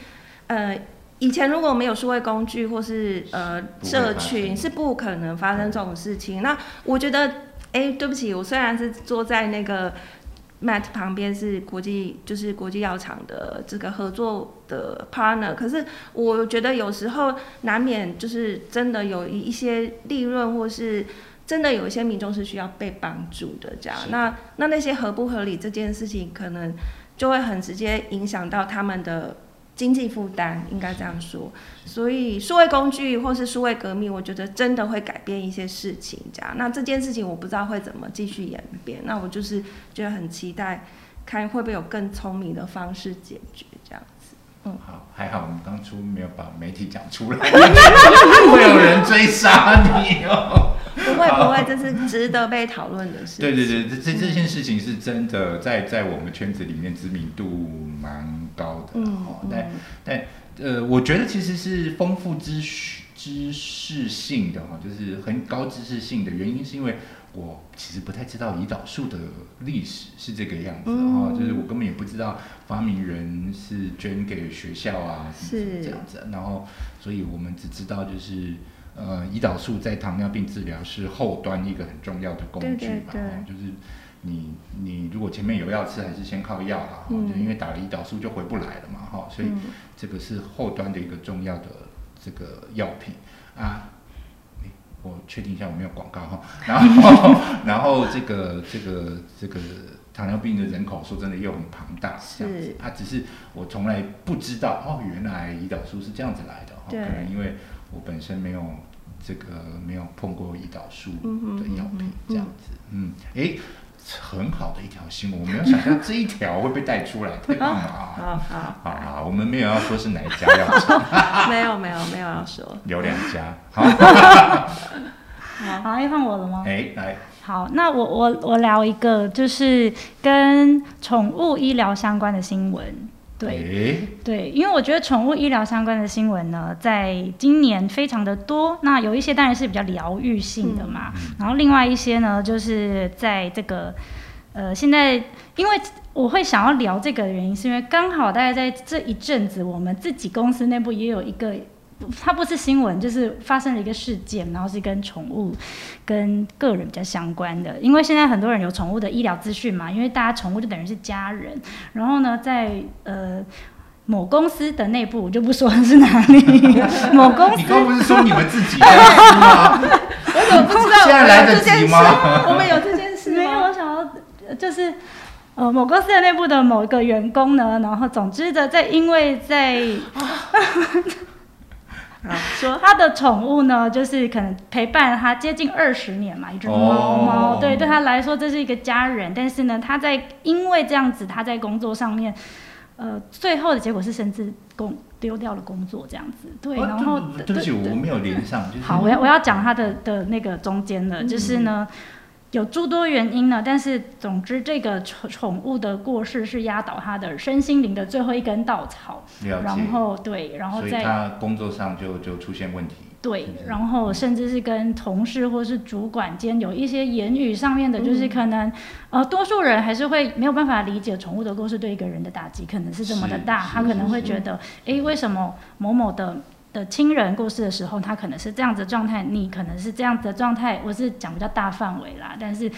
呃。以前如果没有数位工具或是呃社群，是不可能发生这种事情。那我觉得，哎，对不起，我虽然是坐在那个 Matt 旁边，是国际就是国际药厂的这个合作的 partner，可是我觉得有时候难免就是真的有一一些利润，或是真的有一些民众是需要被帮助的这样。那那那些合不合理这件事情，可能就会很直接影响到他们的。经济负担应该这样说，所以数位工具或是数位革命，我觉得真的会改变一些事情。这样，那这件事情我不知道会怎么继续演变。那我就是觉得很期待，看会不会有更聪明的方式解决。嗯，好，还好我们当初没有把媒体讲出来，会有人追杀你哦。不会不会，这是值得被讨论的事。对对对，这这这件事情是真的，在在我们圈子里面知名度蛮。高的，哦，但但呃，我觉得其实是丰富知识知识性的哈，就是很高知识性的原因，是因为我其实不太知道胰岛素的历史是这个样子哈，就是我根本也不知道发明人是捐给学校啊，是这样子，然后所以我们只知道就是呃，胰岛素在糖尿病治疗是后端一个很重要的工具嘛，就是。你你如果前面有药吃，还是先靠药啦，就因为打了胰岛素就回不来了嘛，哈，所以这个是后端的一个重要的这个药品啊。我确定一下我没有广告哈，然后 然后这个这个这个糖尿病的人口说真的又很庞大，这样子。是。啊，只是我从来不知道哦，原来胰岛素是这样子来的，哦，可能因为我本身没有这个没有碰过胰岛素的药品这样子，嗯，诶，很好的一条新闻，我没有想象这一条会被带出来，太棒了啊！好 好。好好，我们没有要说是哪一家要说，没有没有没有要说，有两家，好，好，要换我了吗？哎，来，好，那我我我聊一个就是跟宠物医疗相关的新闻。对诶对，因为我觉得宠物医疗相关的新闻呢，在今年非常的多。那有一些当然是比较疗愈性的嘛，然后另外一些呢，就是在这个呃现在，因为我会想要聊这个的原因，是因为刚好大概在这一阵子，我们自己公司内部也有一个。它不是新闻，就是发生了一个事件，然后是跟宠物、跟个人比较相关的。因为现在很多人有宠物的医疗资讯嘛，因为大家宠物就等于是家人。然后呢，在呃某公司的内部，我就不说是哪里，某公司你刚刚不是说你们自己在吃吗？我怎么不知道现在来得及我们有这件事吗我们有这件事没有，我想要呃就是。呃，某公司的内部的某一个员工呢，然后总之的，在因为在好说他的宠物呢，就是可能陪伴他接近二十年嘛，一只猫哦猫，对，对他来说这是一个家人。但是呢，他在因为这样子，他在工作上面，呃，最后的结果是甚至工丢掉了工作这样子，对，哦然后对对不起，我没有连上，就是好，我要我要讲他的的那个中间的，就是呢。有诸多原因呢，但是总之，这个宠宠物的过世是压倒他的身心灵的最后一根稻草。然后对，然后再所以他工作上就就出现问题，对然后甚至是跟同事或是主管间有一些言语上面的，就是可能、呃，多数人还是会没有办法理解宠物的过世对一个人的打击可能是这么的大，他可能会觉得，诶，为什么某某的。的亲人过世的时候，他可能是这样子的状态，你可能是这样子的状态。我是讲比较大范围啦，但是，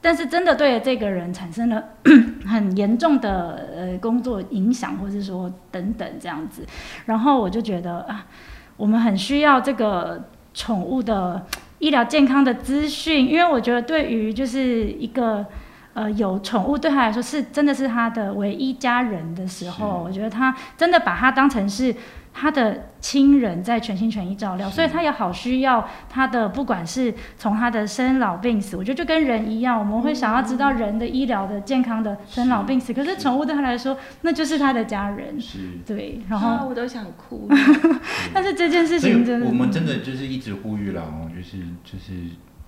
但是真的对这个人产生了 很严重的呃工作影响，或是说等等这样子。然后我就觉得啊，我们很需要这个宠物的医疗健康的资讯，因为我觉得对于就是一个呃有宠物对他来说是真的是他的唯一家人的时候，我觉得他真的把他当成是。他的亲人在全心全意照料，所以他也好需要他的，不管是从他的生老病死，我觉得就跟人一样，我们会想要知道人的医疗的健康的生老病死。可是宠物对他来说，那就是他的家人，是。对。然后，啊我都想哭。但是这件事情真的，我们真的就是一直呼吁了哦，就是就是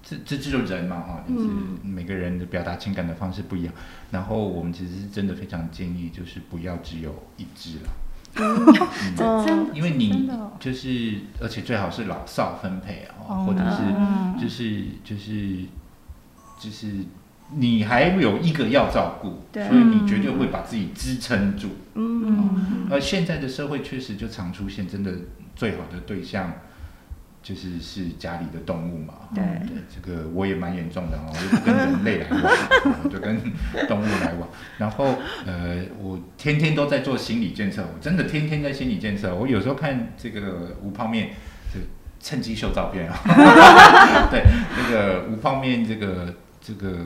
这这这就是人嘛哈，就是嗯每个人的表达情感的方式不一样。然后我们其实是真的非常建议，就是不要只有一只了，这真哦。因为你就是而且最好是老少分配啊，哦。或者是嗯。就是就是就是你还有一个要照顾，所以你绝对会把自己支撑住。而现在的社会确实就常出现，真的最好的对象就是是家里的动物嘛。对对，这个我也蛮严重的哦，我就不跟人类来往，我就跟动物来往。然后呃，我天天都在做心理建设，我真的天天在心理建设。我有时候看这个无泡面，就趁机秀照片啊。对，那个无泡面这个。这个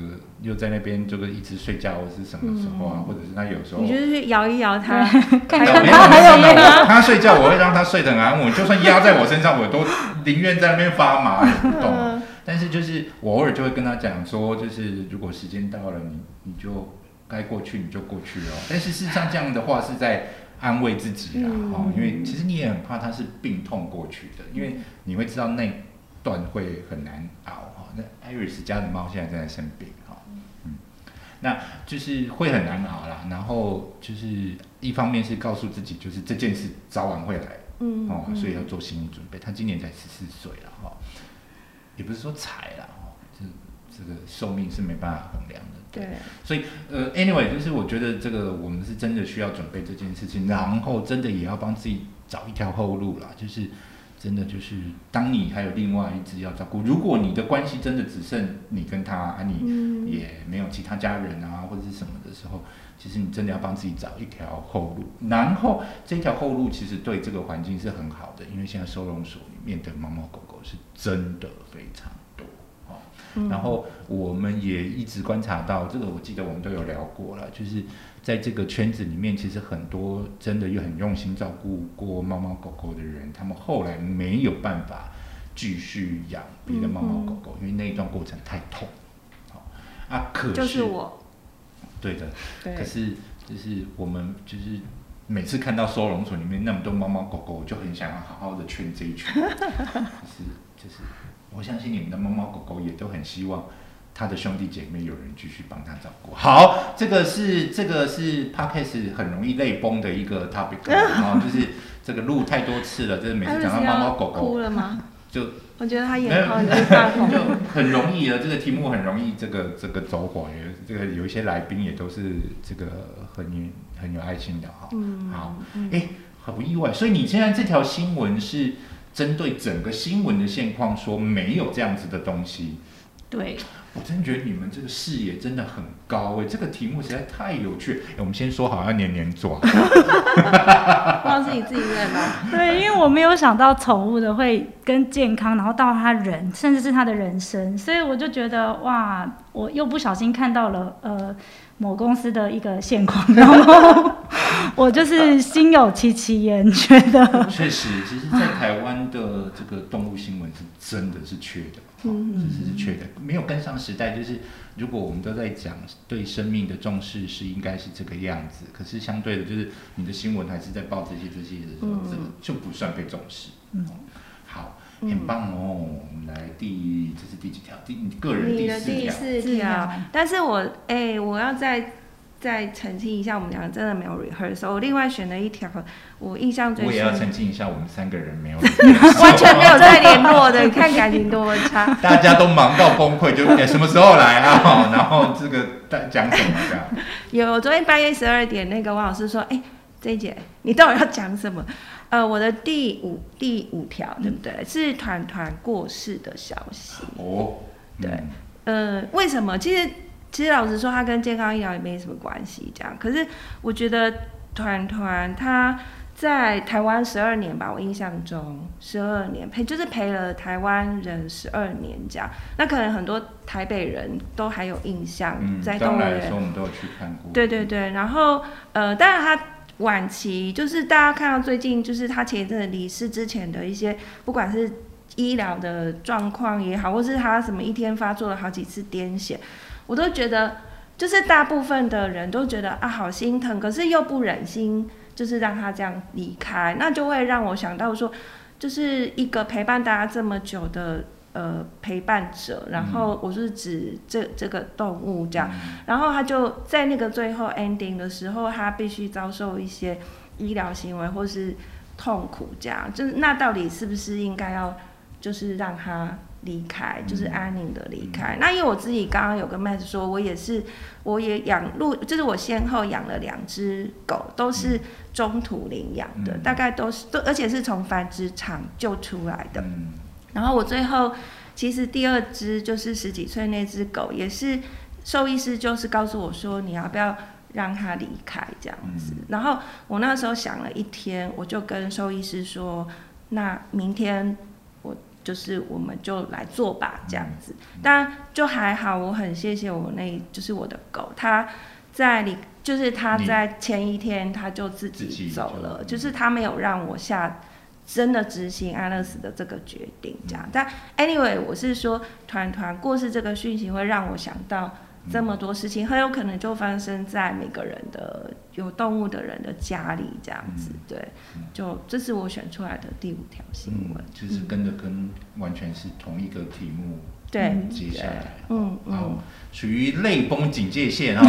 又在那边这个一直睡觉，或是什么时候啊？或者是他有时候你就是去摇一摇他，看看他还有没有有没有没有，他睡觉我会让他睡得很安稳，就算压在我身上，我都宁愿在那边发麻也不动。但是就是我偶尔就会跟他讲说，就是如果时间到了，你你就该过去你就过去哦。但是事实上这样的话是在安慰自己啦，嗯哦，因为其实你也很怕他是病痛过去的，因为你会知道那段会很难熬哈。那艾瑞斯家的猫现在正在生病哈，嗯，那就是会很难熬啦。然后就是一方面是告诉自己，就是这件事早晚会来，嗯哦，所以要做心理准备。他今年才十四岁了哈，也不是说才啦，哦，这这个寿命是没办法衡量的。对，所以呃，anyway，就是我觉得这个我们是真的需要准备这件事情，然后真的也要帮自己找一条后路啦，就是。真的就是，当你还有另外一只要照顾，如果你的关系真的只剩你跟他，啊，你嗯也没有其他家人啊，或者是什么的时候，其实你真的要帮自己找一条后路。然后这条后路其实对这个环境是很好的，因为现在收容所里面的猫猫狗狗是真的非常。嗯然后我们也一直观察到，这个我记得我们都有聊过了，就是在这个圈子里面，其实很多真的又很用心照顾过猫猫狗狗的人，他们后来没有办法继续养别的猫猫狗狗，因为那一段过程太痛。好啊，可是就是我，对的，对可，是就是我们就是每次看到收容所里面那么多猫猫狗狗，我就很想要好好的圈这一圈。就 是就是，我相信你们的猫猫狗狗也都很希望他的兄弟姐妹有人继续帮他照顾。好，这个是这个是 podcast 很容易泪崩的一个 topic，然后 就是这个录太多次了，就是每次讲到猫猫狗狗哭了吗？就我觉得他眼眶已经泛红 就。很容易了，这个题目很容易这个这个走火，有这个有一些来宾也都是这个很很有爱心的哈。嗯，好，嗯哎、好意外，所以你现在这条新闻是针对整个新闻的现况说没有这样子的东西。对，我真觉得你们这个视野真的很高哎、这个题目实在太有趣。哎、我们先说好要年年做，不知道是你自己认吗？对，因为我没有想到宠物的会跟健康，然后到他人，甚至是他的人生，所以我就觉得哇，我又不小心看到了呃某公司的一个现况，然后 我就是心有戚戚焉，觉得确实，其实，在台湾的这个动物新闻是真的是缺的，哦嗯其实是缺的，没有跟上时代。就是如果我们都在讲对生命的重视是应该是这个样子，可是相对的，就是你的新闻还是在报这些这些的时候，嗯这个就不算被重视。嗯哦好，嗯很棒哦。我们来第这是第几条？第你个人你的第第四条。四条，但是我哎、我要再再澄清一下，我们两个真的没有 rehearsal。我另外选了一条，我印象最深我也要，澄清一下，我们三个人没有 完全没有在联络的，你看感情多么差。大家都忙到崩溃，就、哎什么时候来啊？然后这个大讲什么？有，昨天半夜十二点，那个王老师说，哎、这一节你到底要讲什么？呃，我的第五第五条对不对？是团团过世的消息。哦，对嗯呃，为什么？其实其实老实说，他跟健康医疗也没什么关系。这样，可是我觉得团团他在台湾十二年吧，我印象中十二年陪就是陪了台湾人十二年这样。那可能很多台北人都还有印象，嗯，在动物园的时候我们都有去看过。对对对，然后呃，当然他晚期就是大家看到最近就是他前一阵子离世之前的一些，不管是医疗的状况也好，或是他什么一天发作了好几次癫痫，我都觉得就是大部分的人都觉得啊好心疼，可是又不忍心就是让他这样离开，那就会让我想到说，就是一个陪伴大家这么久的。呃，陪伴者，然后我是指这这个动物这样，嗯。然后他就在那个最后 ending 的时候，他必须遭受一些医疗行为或是痛苦，这样就是那到底是不是应该要就是让他离开，就是安宁的离开？那因为我自己刚刚有跟 Matt 说，我也是我也养路，就是我先后养了两只狗，都是中途领养的，嗯。大概都是都而且是从繁殖场救出来的。嗯然后我最后其实第二只就是十几岁那只狗，也是兽医师就是告诉我说你要不要让它离开这样子。嗯然后我那时候想了一天，我就跟兽医师说，那明天我就是我们就来做吧这样子。但就还好，我很谢谢我那就是我的狗，它在离就是它在前一天它就自自己己走了，嗯就是它没有让我下。真的执行安乐死的这个决定，这样。但 anyway，我是说，团团过世这个讯息会让我想到这么多事情，很有可能就发生在每个人的有动物的人的家里，这样子。嗯对嗯，就这是我选出来的第五条新嗯闻。，就是跟着跟完全是同一个题目对嗯接下来，嗯好嗯，，属于泪崩警戒线啊，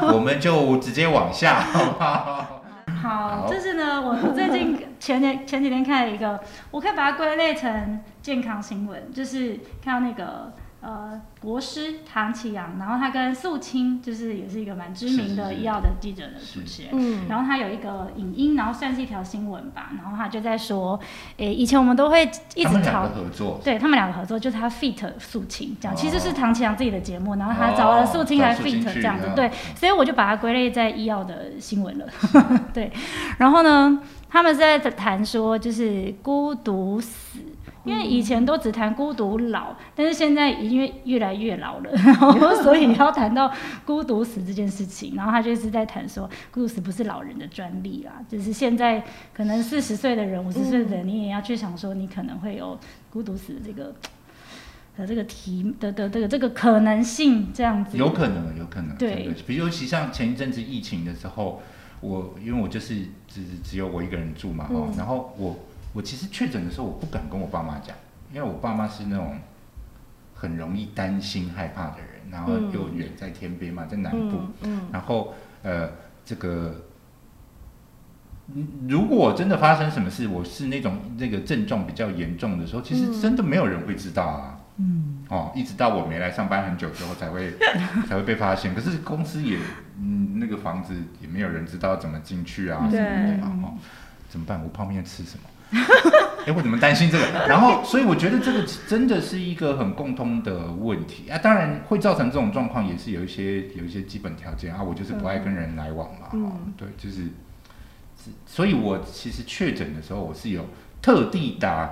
所以 我们就直接往下，好不好？好，好就是呢，我我最近前年前几天看了一个，我可以把它归类成健康新闻，就是看到那个呃国师唐启阳，然后他跟素清，就是也是一个蛮知名的医药的记者的主持人。嗯，然后他有一个影音，然后算是一条新闻吧，然后他就在说，诶，以前我们都会一直讨他们两个合作，对他们两个合作，就是他 fit 素清这样，哦。其实是唐启阳自己的节目，然后他找了素清来 fit 这样子，嗯。对，所以我就把它归类在医药的新闻了，对。然后呢，他们是在谈说，就是孤独死因为以前都只谈孤独老，但是现在因为越来越老了，然 后所以要谈到孤独死这件事情，然后他就是在谈说，孤独死不是老人的专利啦，就是现在可能 四十岁的人、五十岁的人，你也要去想说，你可能会有孤独死的这个的这个题的的这个这个可能性，这样子。有可能，有可能。对比如尤其像前一阵子疫情的时候，我因为我就是只只有我一个人住嘛，哦、嗯。然后我我其实确诊的时候，我不敢跟我爸妈讲，因为我爸妈是那种很容易担心害怕的人，然后嗯。又远在天边嘛，在南部，嗯嗯。然后呃，这个，嗯如果真的发生什么事，我是那种那个症状比较严重的时候，其实嗯。真的没有人会知道啊。嗯，哦，一直到我没来上班很久之后才会 才会被发现。可是公司也，嗯，那个房子也没有人知道怎么进去啊，什么的嘛。哦，怎么办？我泡面吃什么？哎，我怎么担心这个？然后，所以我觉得这个真的是一个很共通的问题啊。当然会造成这种状况，也是有一些有一些基本条件啊。我就是不爱跟人来往嘛。哦嗯，对，就，是所以我其实确诊的时候，我是有特地打，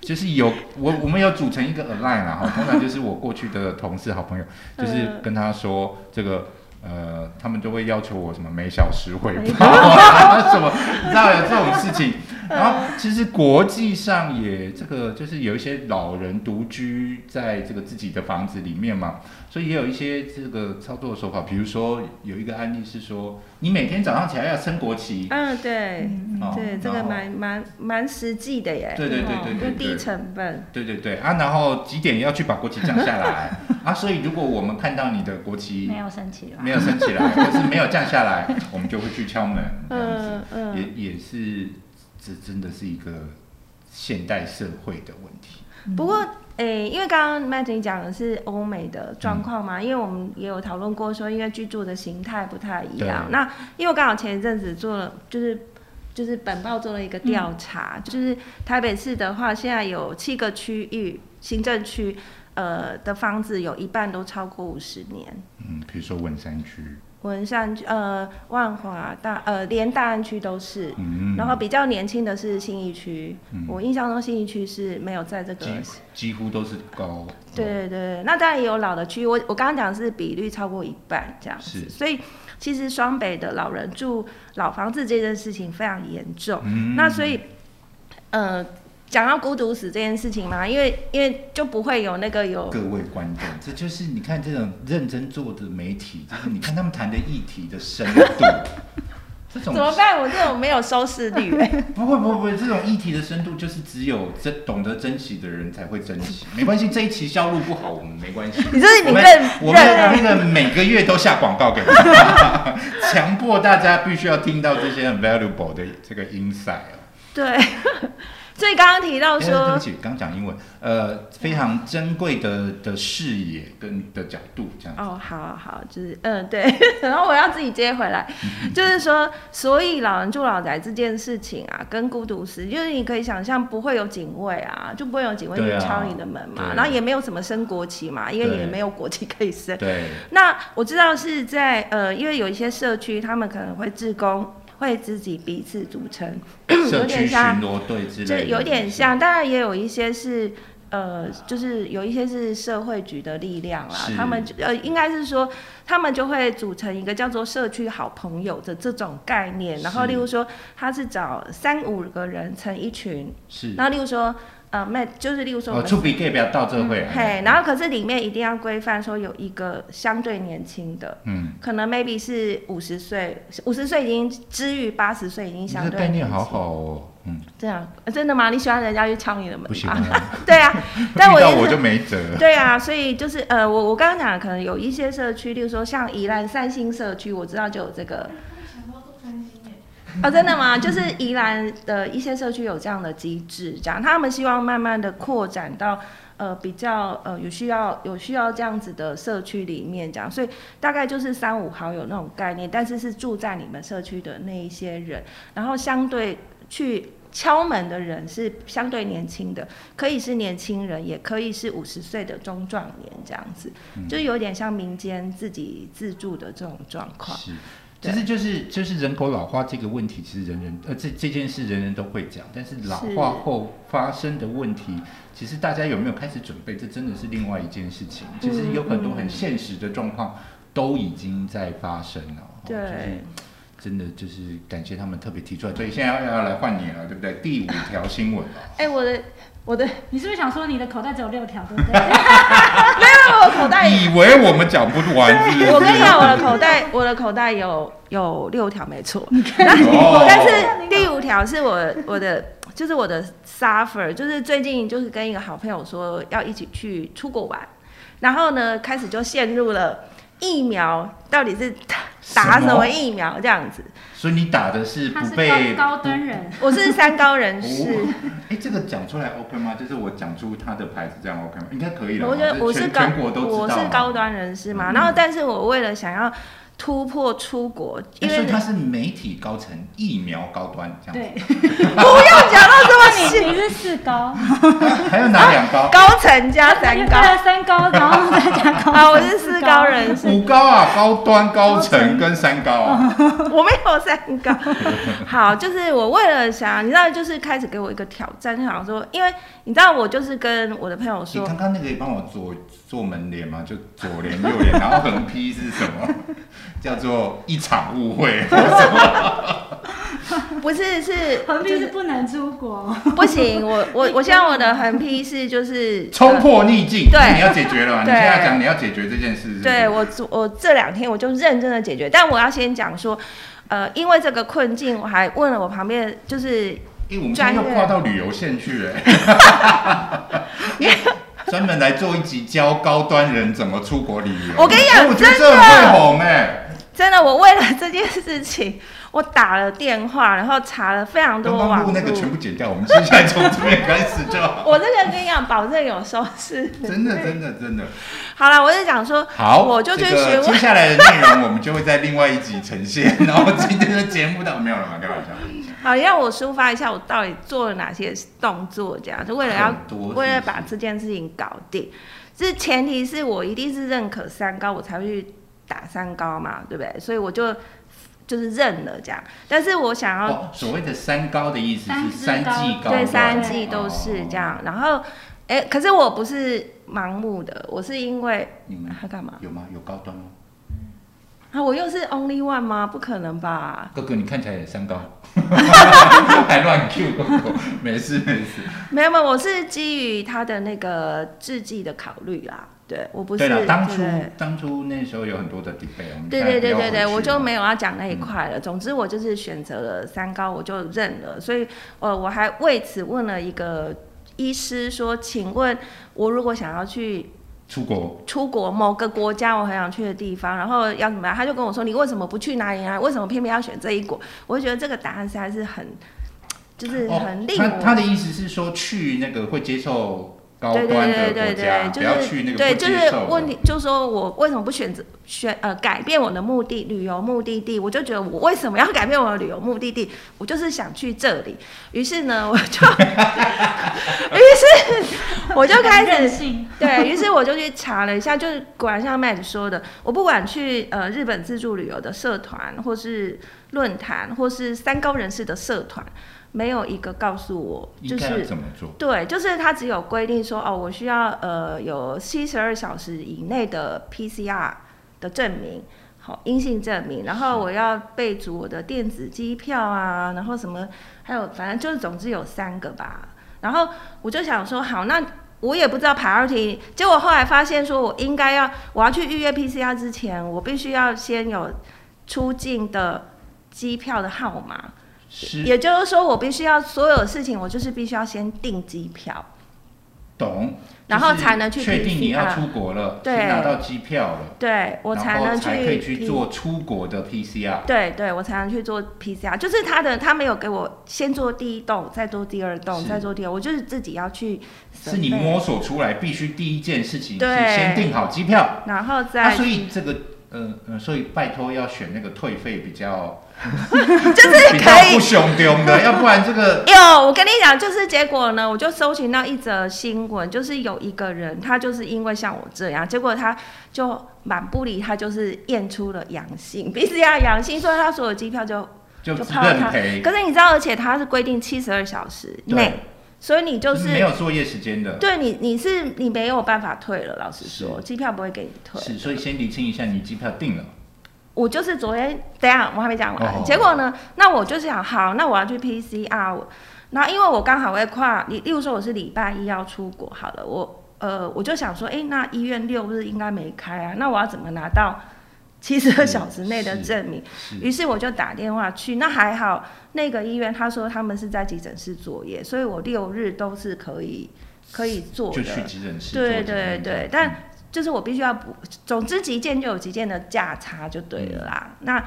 就是有我我们有组成一个 align 啦，哈，通常就是我过去的同事好朋友，就是嗯跟他说这个。呃，他们就会要求我什么每小时回报啊，什么，你知道有这种事情。然后其实国际上也这个就是有一些老人独居在这个自己的房子里面嘛，所以也有一些这个操作手法。比如说有一个案例是说，你每天早上起来要升国旗，嗯，对对，这个蛮蛮蛮实际的耶。对对对对哦对低成本。对对对啊，然后几点要去把国旗降下来 啊？所以如果我们看到你的国旗没有升起来，没有升起来，或是没有降下来，我们就会去敲门，这样子嗯嗯，也也是这真的是一个现代社会的问题。不过，诶、因为刚刚 Matt 你讲的是欧美的状况嘛，因为我们也有讨论过说，因为居住的形态不太一样。那因为我刚好前一阵子做了，就是就是本报做了一个调查，就是台北市的话，现在有七个区域行政区，呃的房子有一半都超过五十年。嗯，比如说文山区，文山区、呃万华大呃连大安区都是，嗯，然后比较年轻的是信义区，嗯。我印象中信义区是没有在这个几几乎都是高，对对对，那当然也有老的区域，我我刚刚讲是比率超过一半这样所以其实双北的老人住老房子这件事情非常严重。嗯，那所以，呃，讲到孤独死这件事情嘛，因为因为就不会有那个有各位观众，这就是你看这种认真做的媒体，就是你看他们谈的议题的深度，这种怎么办？我这种没有收视率、欸，不会不会不会，这种议题的深度就是只有珍懂得珍惜的人才会珍惜。没关系，这一期销路不好，我们没关系。你这是我们你认我们认啊那个每个月都下广告给你们，强迫大家必须要听到这些很 valuable 的这个 insight 哦。对。所以刚刚提到哎对说不，起，刚讲英文，呃，非常珍贵的的视野跟的角度这样子。哦，好好，就是嗯，对，然后我要自己接回来，就是说，所以老人住老宅这件事情啊，跟孤独死，就是你可以想象不会有警卫啊，就不会有警卫去敲你的门嘛，对然后也没有什么升国旗嘛，因为也没有国旗可以升。对，那我知道是在呃，因为有一些社区，他们可能会自工，会自己彼此组成，有点像就有点像，当然也有一些是。呃，就是有一些是社会局的力量啦，是。他们就呃，应该是说他们就会组成一个叫做社区好朋友的这种概念，然后例如说他是找三五个人成一群，是。然后例如说呃，那就是例如说我哦，们出比 gay 不要到这会来，嘿，然后可是里面一定要规范说有一个相对年轻的，嗯，可能 maybe 是五十岁，五十岁已经之于八十岁已经相对年概念好好哦，嗯，这样、呃真的吗？你喜欢人家去敲你的门吗？不喜欢啊，对啊，但我我就没辙。对啊，所以就是呃，我我刚刚讲的，可能有一些社区，例如说像宜兰三星社区，我知道就有这个。哦，真的吗？就是宜兰的一些社区有这样的机制，这样他们希望慢慢的扩展到呃比较呃有需要有需要这样子的社区里面，这样，所以大概就是三五好友那种概念，但是是住在你们社区的那一些人，然后相对去敲门的人是相对年轻的，可以是年轻人，也可以是五十岁的中壮年这样子，嗯就有点像民间自己自助的这种状况。其实就是就是人口老化这个问题，其实人人呃这这件事人人都会讲，但是老化后发生的问题，其实大家有没有开始准备，这真的是另外一件事情。其实有很多很现实的状况都已经在发生了，哦对就是 真的就是感谢他们特别提出来，所以现在要要来换你了，对不对？第五条新闻了。哎、我的我的，你是不是想说你的口袋只有六条，对不对？没有我口袋，以为我们讲不完是不是？我跟你讲，我的口袋，我的口袋有有六条，没错。哦但是第五条是我我的，就是我的 suffer，就是最近就是跟一个好朋友说要一起去出国玩，然后呢开始就陷入了疫苗到底是打什么疫苗这样子。所以你打的是不被高高端人，我是三高人士，哦，哎，这个讲出来 OK 吗？就是我讲出他的牌子，这样 OK 吗？应该可以了。我觉得我是高我是高端人士嘛，嗯然后但是我为了想要突破出国，因为哎所以他是媒体高层，疫苗高端这样对子。，不要讲到这么你细，你是四高，还有哪两高？高层加三高三高，然后再加高，啊，我是四高人士，五高啊，高端、高高层层跟三高啊。我没有三高。好，就是我为了想，你知道，就是开始给我一个挑战，就想说，因为你知道，我就是跟我的朋友你说，刚刚那个也帮我做做门帘嘛？就左帘右帘，然后横批是什么？叫做一场误会。不是是 横批是是不能出国，不行，我我我现在我的横批是就是 冲破逆境，对。你要解决了？你对现在讲你要解决这件事对我我这两天我就认真的解决，但我要先讲说，呃，因为这个困境，我还问了我旁边就是因为我们现在又专业跨到旅游线去了，专门来做一集教高端人怎么出国旅游。我跟你讲哎我觉得真这很会红哎、真的，我为了这件事情，我打了电话，然后查了非常多网那个全部剪掉，我们接下来从这边开始就好。我这个跟你讲，保证有收视。真的，真的，真的。好了，我就讲说，好，我就去这个询问。接下来的内容，我们就会在另外一集呈现。然后今天的节目到没有了嘛？开玩笑。好，让我抒发一下我到底做了哪些动作，这样就为了要多是是为了把这件事情搞定。这前提是我一定是认可三高，我才会去打三高嘛，对不对？所以我就就是认了这样。但是我想要、哦，所谓的三高的意思是三季高对，三季都是这样，然后哎、可是我不是盲目的，我是因为你们他干嘛？有吗？有高端吗？啊，我又是 only one 吗？不可能吧？哥哥，你看起来也三高，还乱 Q 狗狗，没事没事。没有没有，我是基于他的那个制剂的考虑啦。对我不是对了，当初当初那时候有很多的 debate，对对对对对，我就没有要讲那一块了。总之我就是选择了三高，我就认了。所以呃，我还为此问了一个医师说，请问我如果想要去出国。出国某个国家我很想去的地方，然后要怎么样？他就跟我说：“你为什么不去哪里啊？为什么偏偏要选这一国？”我就觉得这个答案实在是很，就是很令哦、我、他他的意思是说去那个会接受高对端的对对对国家，对，就不要去那个是对，就是问题，就是说我为什么不选择选呃改变我的目的旅游目的地？我就觉得我为什么要改变我的旅游目的地？我就是想去这里。于是呢，我就，于是 我就开始，对于是我就去查了一下，就是果然像 Matt 说的，我不管去呃日本自助旅游的社团，或是论坛，或是三高人士的社团，没有一个告诉我就应该要是怎么做？对，就是他只有规定说，哦，我需要呃有七十二小时以内的 PCR 的证明，好阴性证明，然后我要备注我的电子机票啊，然后什么，还有反正就是总之有三个吧。然后我就想说，好，那我也不知道 priority，结果后来发现说我应该要，我要去预约 PCR 之前，我必须要先有出境的机票的号码。是。也就是说，我必须要所有事情，我就是必须要先订机票，懂，然后才能去确定你要出国了，对。拿到机票了，对我才能然后才可以去去做出国的 PCR。对对，我才能去做 PCR。就是他的，他没有给我先做第一栋，再做第二栋，再做第二，我就是自己要去是你摸索出来，必须第一件事情是对。先订好机票。然后啊，再所以这个呃呃，所以拜托要选那个退费比较，就是可以不凶丢的，要不然这个有，我跟你讲，就是结果呢，我就搜寻到一则新闻，就是有一个人，他就是因为像我这样，结果他就满不理，他就是验出了阳性，PCR 阳性，所以他所有机票就就就泡他。认赔，可是你知道，而且他是规定七十二小时内，所以你就就是没有作业时间的。对你你是你没有办法退了，老实说，机票不会给你退。是，所以先理清一下，你机票定了，我就是昨天，等下我还没讲完。哦结果呢，那我就是想，好，那我要去 PCR，我然后因为我刚好会跨，你例如说我是礼拜一要出国，好了，我呃我就想说，哎、那医院六日应该没开啊，那我要怎么拿到七十二小时内的证明？是于是我就打电话去，那还好，那个医院他说他们是在急诊室作业，所以我六日都是可以可以做的。就去急诊室对对对，但就是我必须要补，总之急件就有急件的价差就对了啦。那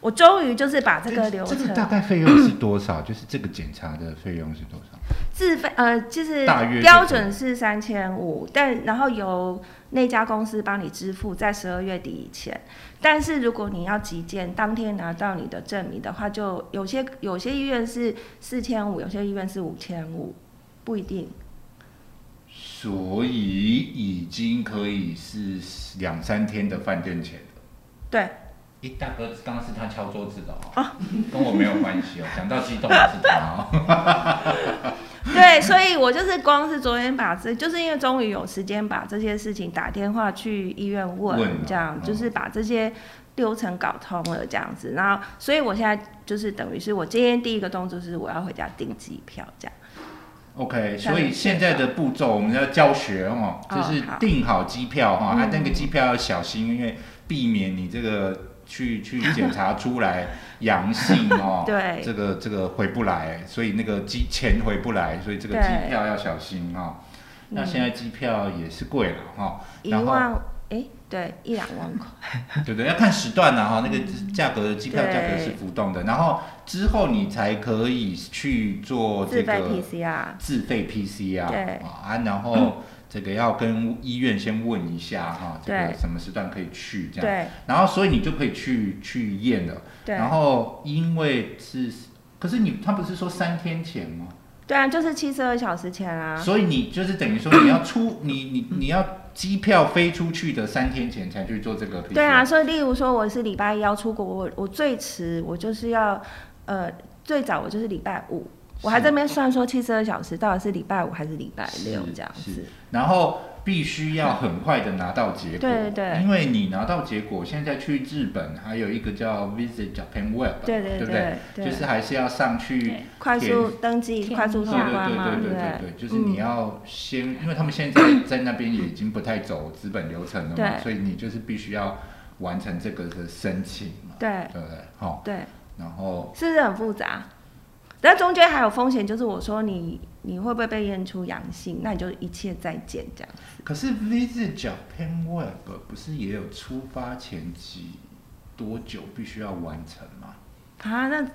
我终于就是把这个流这个大概费用是多少？就是这个检查的费用是多少？自费呃，就是标准是三千五，但然后由那家公司帮你支付在十二月底以前。但是如果你要急件当天拿到你的证明的话，就有些有些医院是四千五，有些医院是五千五，不一定。所以已经可以是两三天的饭店钱了。对，一大哥，刚刚是他敲桌子的哦，跟我没有关系哦。讲到激动的是他哦。对，所以我就是光是昨天把这，就是因为终于有时间把这些事情打电话去医院问，问这样哦就是把这些流程搞通了，这样子。然后，所以我现在就是等于是我今天第一个动作是我要回家订机票，这样。OK，所以现在的步骤我们要教学哦，哦就是订好机票哈，嗯。啊，那个机票要小心，因为避免你这个去去检查出来阳性哦，对。这个这个回不来，所以那个机钱回不来，所以这个机票要小心哦。那嗯。现在机票也是贵了哈，一然后万，哎，对，一两万块。对对，要看时段呐、哈，那个价格机票价格是浮动的，然后之后你才可以去做这自费个 PCR，自费 PCR 对。啊，然后 这个要跟医院先问一下哈，这个什么时段可以去这样，对。然后所以你就可以去去验了，对。然后因为是，可是你他不是说三天前吗？对啊，就是七十二小时前啊。所以你就是等于说你要出你你你要机票飞出去的三天前才去做这个对啊，所以例如说我是礼拜一要出国，我我最迟我就是要，呃，最早我就是礼拜五，我还在那边算说七十二小时到底是礼拜五还是礼拜六这样是子。然后必须要很快的拿到结果，对对。因为你拿到结果，现在去日本还有一个叫 Visit Japan Web，对对对不对？对。就是还是要上去快速登记、快速通关嘛，对对不对？对，就是你嗯要先，因为他们现在在那边也已经不太走资本流程了嘛，所以你就是必须要完成这个的申请嘛，对。对不对？好，对，然后是不是很复杂？但中间还有风险，就是我说你你会不会被验出阳性，那你就一切再见这样。可是 Visit Japan Web 不是也有出发前几多久必须要完成吗？啊，那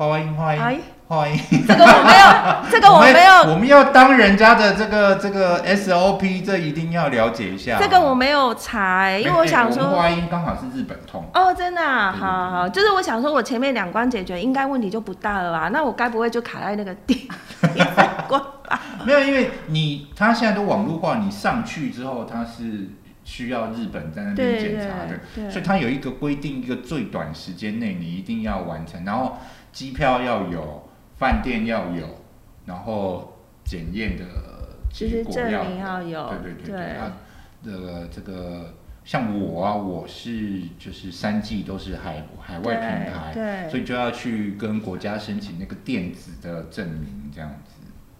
花花音，花花哎音，花花音。这个我没有，这个我们没有，我们要当人家的这个这个 SOP，这一定要了解一下。这个我没有查、欸，因为我想说。花音刚好是日本通。哦，真的、好好好，就是我想说，我前面两关解决，应该问题就不大了吧？那我该不会就卡在那个第第三关吧？没有，因为你他现在都网络化，你上去之后，他是需要日本在那边对检查的，所以他有一个规定，一个最短时间内你一定要完成，然后机票要有，饭店要有，然后检验的结果要明要有，对对对对啊，这个这个像我啊，我是就是三季都是海海外平台，对，所以就要去跟国家申请那个电子的证明，这样子。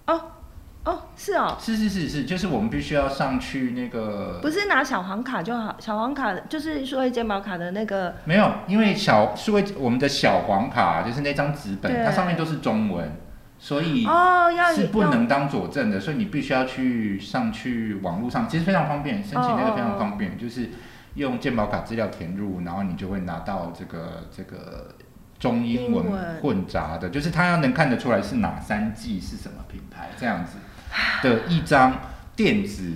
哦，是哦，是是是是，就是我们必须要上去那个，不是拿小黄卡就好，小黄卡就是数位健保卡的那个，没有，因为小数位我们的小黄卡就是那张纸本，它上面都是中文，所以哦，要是不能当佐证的，所以你必须要去上去网络上，其实非常方便，申请那个非常方便，就是用健保卡资料填入，然后你就会拿到这个这个中英文混杂的，就是他要能看得出来是哪三季是什么品牌这样子的一张电子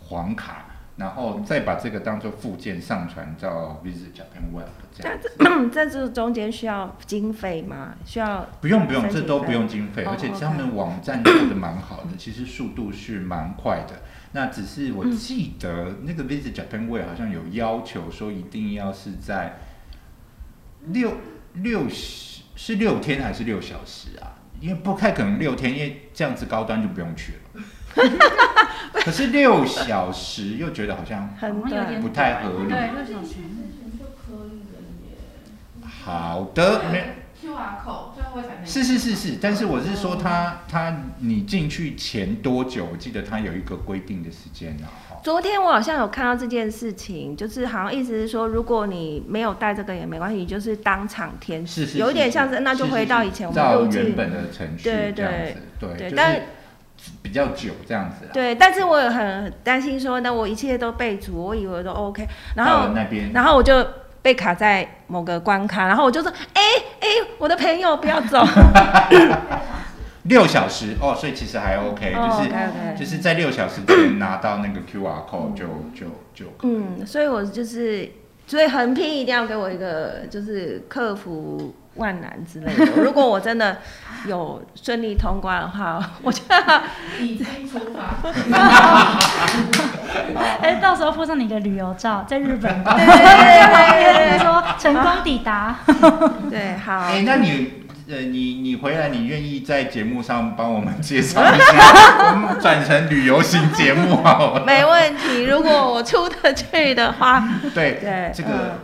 黄卡。然后再把这个当做附件上传到 Visit Japan Web 这样子。这这中间需要经费吗？需要不用不用，这都不用经费，哦而且他们网站做的蛮好的，其实速度是蛮快的。那只是我记得那个 Visit Japan Web 好像有要求说一定要是在六六十是六天还是六小时啊？因为不太可能六天，因为这样子高端就不用去了。可是六小时又觉得好像很不太合理。对，六小时。好的，是是是是，但是我是说他他你进去前多久？我记得他有一个规定的时间啊。哈昨天我好像有看到这件事情，就是好像意思是说，如果你没有带这个也没关系，就是当场填是是，有一点像是，那就回到以前我们照入境原本的程序对对，就是对但比较久这样子啦。对，但是我也很担心说，那我一切都备足，我以为都 OK，然后那边，然后我就被卡在某个关卡，然后我就说，哎哎，我的朋友不要走，六小时哦，所以其实还 OK，哦就是就是在六小时前拿到那个 QR code 就就就可以。嗯，所以我就是，所以横批一定要给我一个，就是克服万难之类的。如果我真的有顺利通关的话，我就要已经出发，哎，到时候附上你的旅游照，在日本，对对对对对说成功抵达。对对，好哎、，那你呃，你你回来，你愿意在节目上帮我们介绍一下，我们转成旅游型节目好了。没问题。如果我出得去的话，对，对这个嗯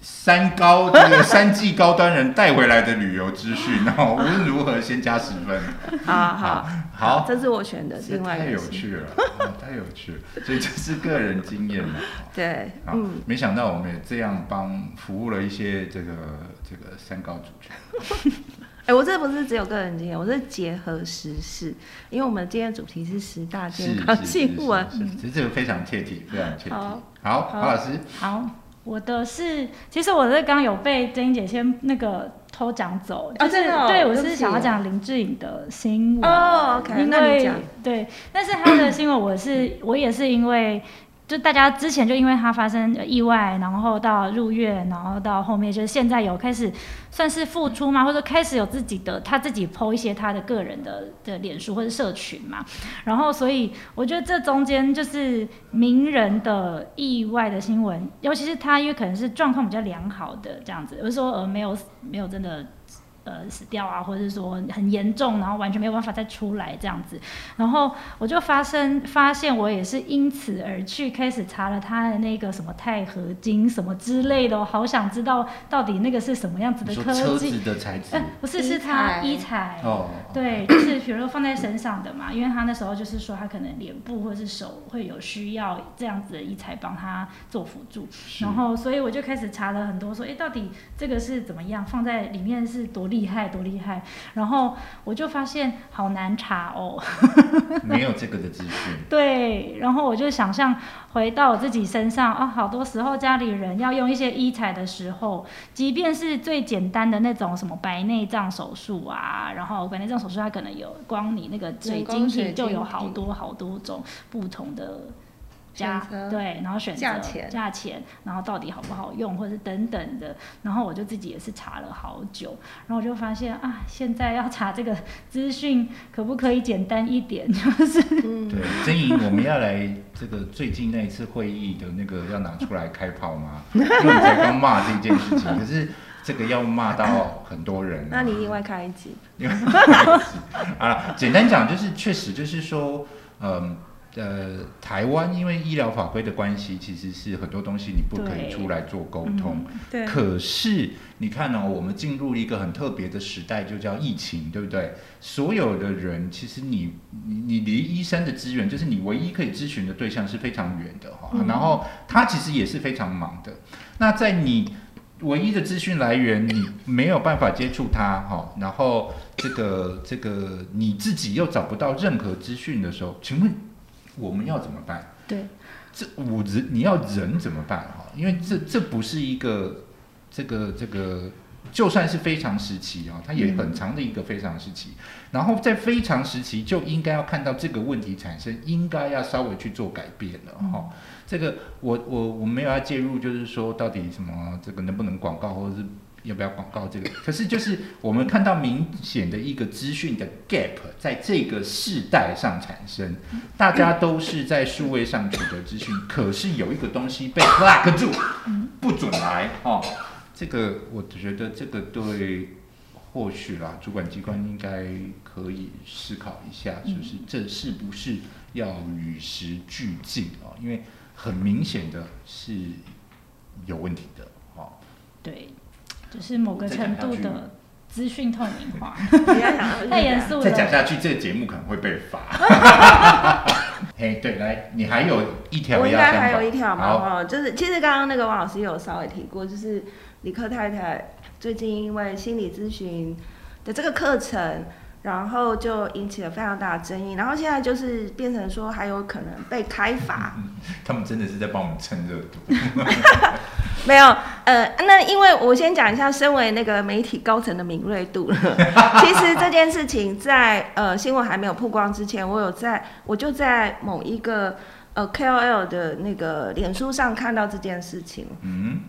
三高，这个三季高端人带回来的旅游资讯，然后无论如何先加十分。好好好，这是我选的这另外太有一个是。趣了，啊太有趣了，所以这是个人经验嘛。对，嗯，没想到我们也这样帮服务了一些这个这个三高主角。哎、我这不是只有个人经验，我是结合时事，因为我们今天的主题是十大健康新闻。其实这个非常切题，非常切题。好好，好老师，好，我的是，其实我是刚刚有被珍英姐先那个偷讲走，就是、真的哦对我是想要讲林志颖的新闻哦为那你讲对，但是他的新闻我是 我也是因为。就大家之前就因为他发生意外，然后到入院，然后到后面就是现在有开始算是复出嘛，或者开始有自己的他自己 PO 一些他的个人的的脸书或者社群嘛，然后所以我觉得这中间就是名人的意外的新闻，尤其是他因为可能是状况比较良好的这样子，有时说呃没有没有真的。呃，死掉啊，或者是说很严重，然后完全没有办法再出来这样子，然后我就发生发现，我也是因此而去开始查了他的那个什么钛合金什么之类的，我好想知道到底那个是什么样子的科技。车技。子的材质呃，不是，是他医材。哦，对，就是比如说放在身上的嘛，因为他那时候就是说他可能脸部或者是手会有需要这样子的医材帮他做辅助，是。然后所以我就开始查了很多，说哎，到底这个是怎么样放在里面是多厉害多厉害，然后我就发现好难查哦，没有这个的资讯。对，然后我就想象回到我自己身上啊，好多时候家里人要用一些医材的时候，即便是最简单的那种什么白内障手术啊，然后白内障手术它可能有光你那个水晶体就有好多好多种不同的。价选择对，然后选择价钱价钱，然后到底好不好用，或者是等等的，然后我就自己也是查了好久，然后我就发现啊，现在要查这个资讯可不可以简单一点？就是嗯，对，曾莹，我们要来这个最近那一次会议的那个要拿出来开炮吗？因为我才刚骂这件事情，可是这个要骂到很多人、啊。那你另外开一集。因为啊，简单讲就是，确实就是说，嗯。呃，台湾因为医疗法规的关系，其实是很多东西你不可以出来做沟通。对可是你看哦，我们进入一个很特别的时代，就叫疫情，对不对？所有的人，其实你你你离医生的资源，就是你唯一可以咨询的对象是非常远的哈。嗯然后他其实也是非常忙的。那在你唯一的资讯来源，你没有办法接触他哈，然后这个这个你自己又找不到任何资讯的时候，请问我们要怎么办？对，这我人你要人怎么办哈？因为这这不是一个这个这个就算是非常时期啊、它也很长的一个非常时期。然后在非常时期就应该要看到这个问题产生，应该要稍微去做改变了哈、这个我我我没有要介入，就是说到底什么这个能不能广告，或者是要不要广告这个。可是就是我们看到明显的一个资讯的 gap 在这个世代上产生，大家都是在数位上取得资讯，可是有一个东西被 block 住，不准来哦。这个我觉得这个对。或许啦，主管机关应该可以思考一下，就是这是不是要与时俱进哦？因为很明显的是有问题的哦。对，就是某个程度的资讯透明化，不要想太严肃了。再讲下去，这个节目可能会被罚。嘿，对，来，你还有一条我应该还有一条嘛，哦，就是其实刚刚那个王老师有稍微提过，就是李克太太最近因为心理咨询的这个课程，然后就引起了非常大的争议，然后现在就是变成说还有可能被开罚，他们真的是在帮我们蹭热度。没有，呃，那因为我先讲一下，身为那个媒体高层的敏锐度了。其实这件事情在呃新闻还没有曝光之前，我有在我就在某一个呃 KOL 的那个脸书上看到这件事情。嗯，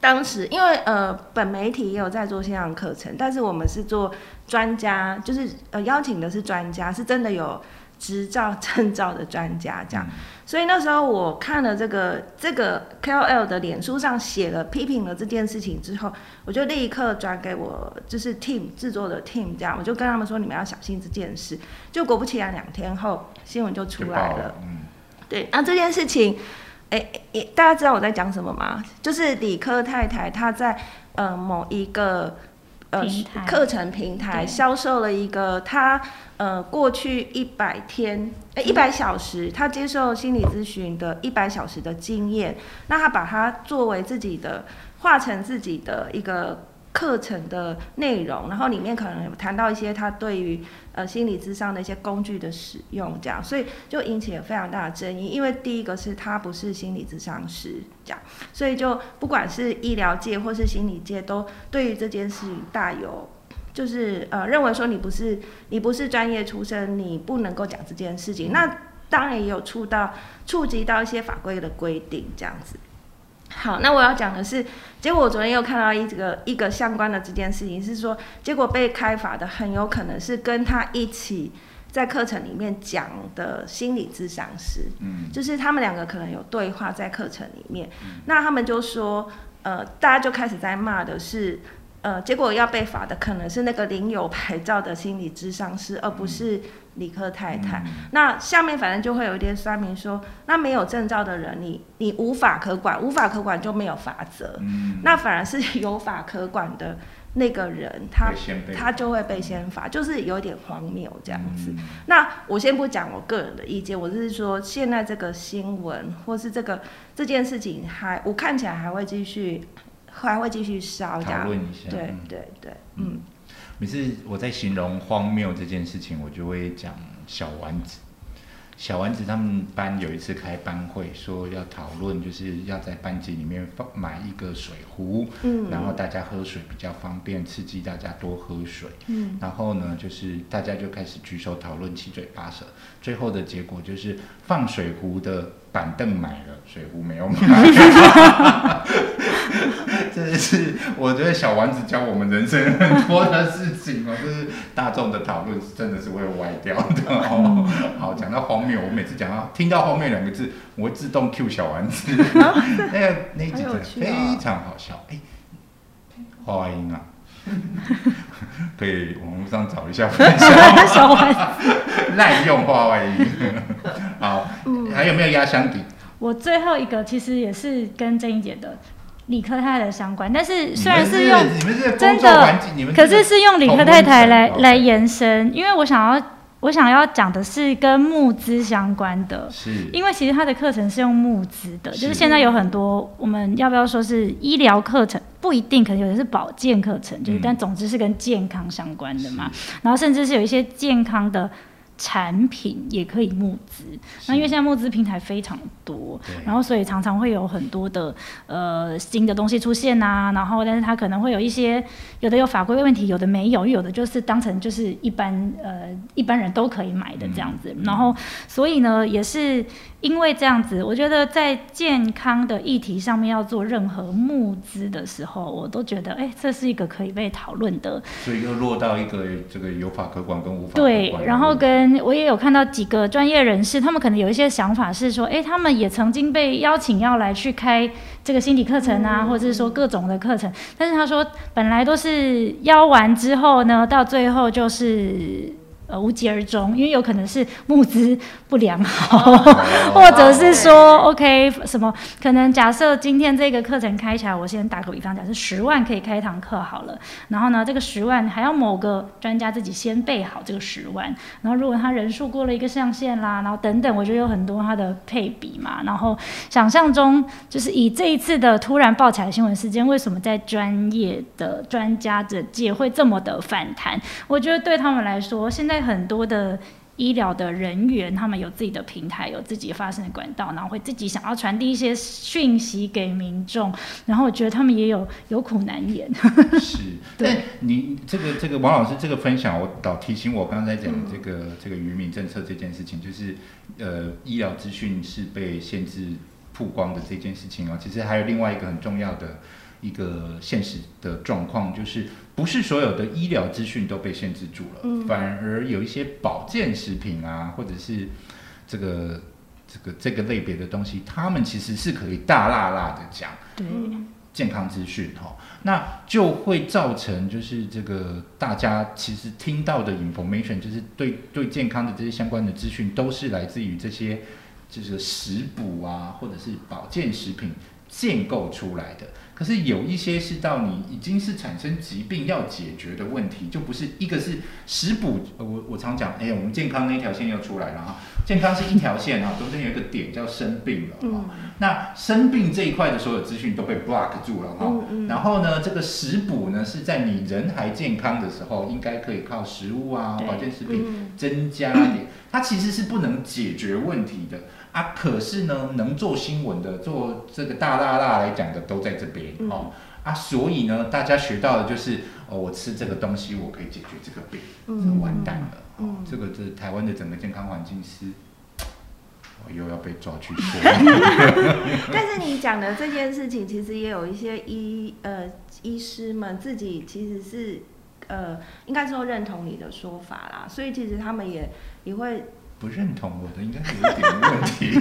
当时因为呃本媒体也有在做线上课程，但是我们是做专家，就是呃邀请的是专家，是真的有执照证照的专家这样。所以那时候我看了这个这个 KOL 的脸书上写了批评了这件事情之后，我就立刻转给我就是 team 制作的 team 这样，我就跟他们说你们要小心这件事。就果不其然，两天后新闻就出来了。。嗯，对，那这件事情，诶、诶、大家知道我在讲什么吗？就是理科太太她在呃某一个呃课程平台销售了一个他呃过去一百天呃一百小时，他接受心理咨询的一百小时的经验，那他把它作为自己的化成自己的一个。课程的内容，然后里面可能谈到一些他对于呃心理智商的一些工具的使用，这样，所以就引起了非常大的争议。因为第一个是他不是心理智商师，这样，所以就不管是医疗界或是心理界，都对于这件事情大有。就是呃，认为说你不是你不是专业出身，你不能够讲这件事情。那当然也有触到触及到一些法规的规定这样子。好，那我要讲的是，结果我昨天又看到一个一个相关的这件事情，是说结果被开罚的很有可能是跟他一起在课程里面讲的心理咨商师，嗯，就是他们两个可能有对话在课程里面，那他们就说，呃，大家就开始在骂的是。呃，结果要被罚的可能是那个领有牌照的心理咨商师，而不是理科太太。嗯那下面反正就会有一点说明说，那没有证照的人，你你无法可管，无法可管就没有法则。嗯，那反而是有法可管的那个人，他他就会被先罚，就是有点荒谬这样子。嗯那我先不讲我个人的意见，我是说现在这个新闻或是这个这件事情还我看起来还会继续还会继续烧这讨。论一下。对嗯对对，嗯，每次我在形容荒谬这件事情，我就会讲小丸子。小丸子他们班有一次开班会，说要讨论，就是要在班级里面放买一个水壶，嗯然后大家喝水比较方便，刺激大家多喝水。嗯然后呢，就是大家就开始举手讨论，七嘴八舌。最后的结果就是放水壶的板凳买了，水壶没有买。真的是，我觉得小丸子教我们人生很多的事情哦，就是大众的讨论真的是会歪掉的哦。好，讲到荒谬，我每次讲到听到荒谬两个字，我会自动 Q 小丸子，那个那一集真的好有趣哦非常好笑。哎、花音啊，可以网络上找一下分享。小丸子，滥用话外音。好，嗯还有没有压箱底？我最后一个其实也是跟郑怡姐的理科太太的相关，但是虽然是用你们是真工作环的境，你们，可是是用理科太太来来延伸，因为我想要我想要讲的是跟募资相关的。是因为其实他的课程是用募资的，就是现在有很多我们要不要说是医疗课程，不一定，可能有的是保健课程，就是、嗯但总之是跟健康相关的嘛。然后甚至是有一些健康的产品也可以募资。那因为现在募资平台非常多，然后所以常常会有很多的呃新的东西出现呐、然后但是它可能会有一些有的有法规问题，有的没有，有的就是当成就是一般呃一般人都可以买的这样子。然后所以呢，也是因为这样子，我觉得在健康的议题上面要做任何募资的时候，我都觉得哎，这是一个可以被讨论的所以又落到一个这个有法可管跟无法可对然后跟我也有看到几个专业人士，他们可能有一些想法是说，诶，他们也曾经被邀请要来去开这个心理课程啊，或者是说各种的课程，但是他说本来都是邀完之后呢，到最后就是。呃，无疾而终，因为有可能是募资不良好，或者是说，OK，什么可能假设今天这个课程开起来，我先打个比方，假设十万可以开一堂课好了，然后呢，这个十万还要某个专家自己先备好这个十万，然后如果他人数过了一个上限啦，然后等等，我觉得有很多他的配比嘛，然后想象中就是以这一次的突然爆起来的新闻事件，为什么在专业的专家的界会这么的反弹？我觉得对他们来说，现在很多的。医疗的人员，他们有自己的平台，有自己发声的管道，然后会自己想要传递一些讯息给民众，然后我觉得他们也有有苦难言。是，对但你这个这个王老师这个分享，我倒提醒我刚才讲这个、这个渔民政策这件事情，就是呃医疗资讯是被限制曝光的这件事情哦。其实还有另外一个很重要的一个现实的状况，就是不是所有的医疗资讯都被限制住了，嗯反而有一些保健食品啊，或者是这个这个这个类别的东西，他们其实是可以大辣辣的讲。对，健康资讯哈，那就会造成就是这个大家其实听到的 information，就是对对健康的这些相关的资讯，都是来自于这些就是食补啊，或者是保健食品建构出来的。可是有一些是到你已经是产生疾病要解决的问题，就不是一个是食补，呃我我常讲，哎、我们健康那条线又出来了哈，健康是一条线哈，中间有一个点叫生病了哈。嗯。那生病这一块的所有资讯都被 block 住了哈、然后呢，这个食补呢是在你人还健康的时候，应该可以靠食物啊、保健食品嗯。增加一点。它其实是不能解决问题的啊。可是呢，能做新闻的、做这个大大大来讲的都在这边、嗯哦啊。所以呢，大家学到的就是哦，我吃这个东西，我可以解决这个病，完蛋了。哦嗯，这个这台湾的整个健康环境是。我又要被抓去 说，但是你讲的这件事情，其实也有一些医呃医师们自己其实是呃应该说认同你的说法啦，所以其实他们也也会不认同我的应该是有点问题，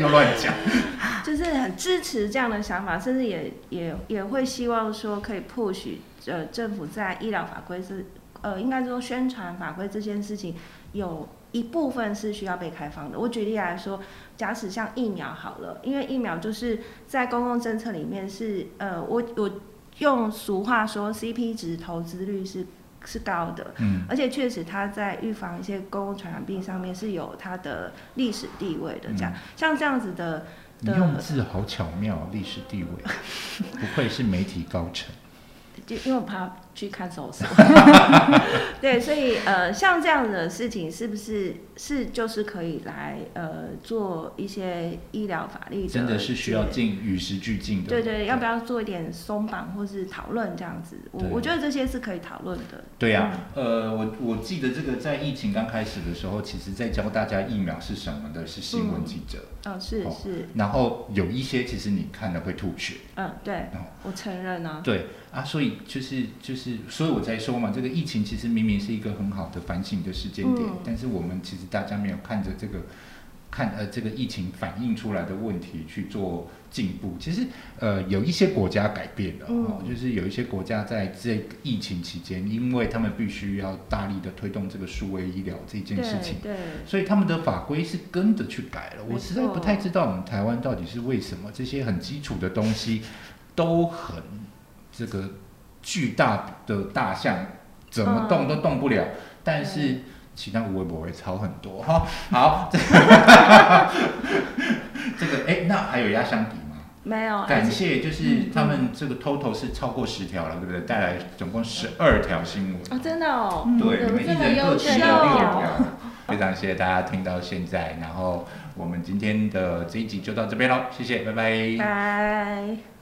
又乱讲。就是很支持这样的想法，甚至也也也会希望说可以 push 呃政府在医疗法规是呃应该说宣传法规这件事情有一部分是需要被开放的。我举例来说，假使像疫苗好了，因为疫苗就是在公共政策里面是呃我我用俗话说 CP 值投资率是是高的，嗯，而且确实它在预防一些公共传染病上面是有它的历史地位的。这样、嗯像这样子的你用字好巧妙，历史地位，不愧是媒体高层。就因为我怕去看手术，对，所以呃，像这样的事情是不是是就是可以来呃做一些医疗法律的真的是需要进与时俱进的。对对，要不要做一点松绑或是讨论这样子？我我觉得这些是可以讨论的。对呀、呃，我我记得这个在疫情刚开始的时候，其实在教大家疫苗是什么的，是新闻记者。哦，是哦是，然后有一些其实你看了会吐血。嗯，对哦，我承认啊。对啊，所以就是就是，所以我才说嘛，这个疫情其实明明是一个很好的反省的时间点，嗯但是我们其实大家没有看着这个看呃这个疫情反映出来的问题去做进步。其实呃有一些国家改变了、哦，嗯就是有一些国家在这个疫情期间，因为他们必须要大力的推动这个数位医疗这件事情。对对，所以他们的法规是跟着去改了，我实在不太知道我们台湾到底是为什么这些很基础的东西都很这个巨大的大象怎么动都动不了，但是其他微博会超很多哈。好，这个这个哎，那还有压箱底吗？没有，感且谢，就是他们这个 total 是超过十条了，对不对？带来总共十二条新闻。哦，真的哦，嗯对，有你们一人各提了六条。非常谢谢大家听到现在，然后我们今天的这一集就到这边喽，谢谢，拜拜。拜。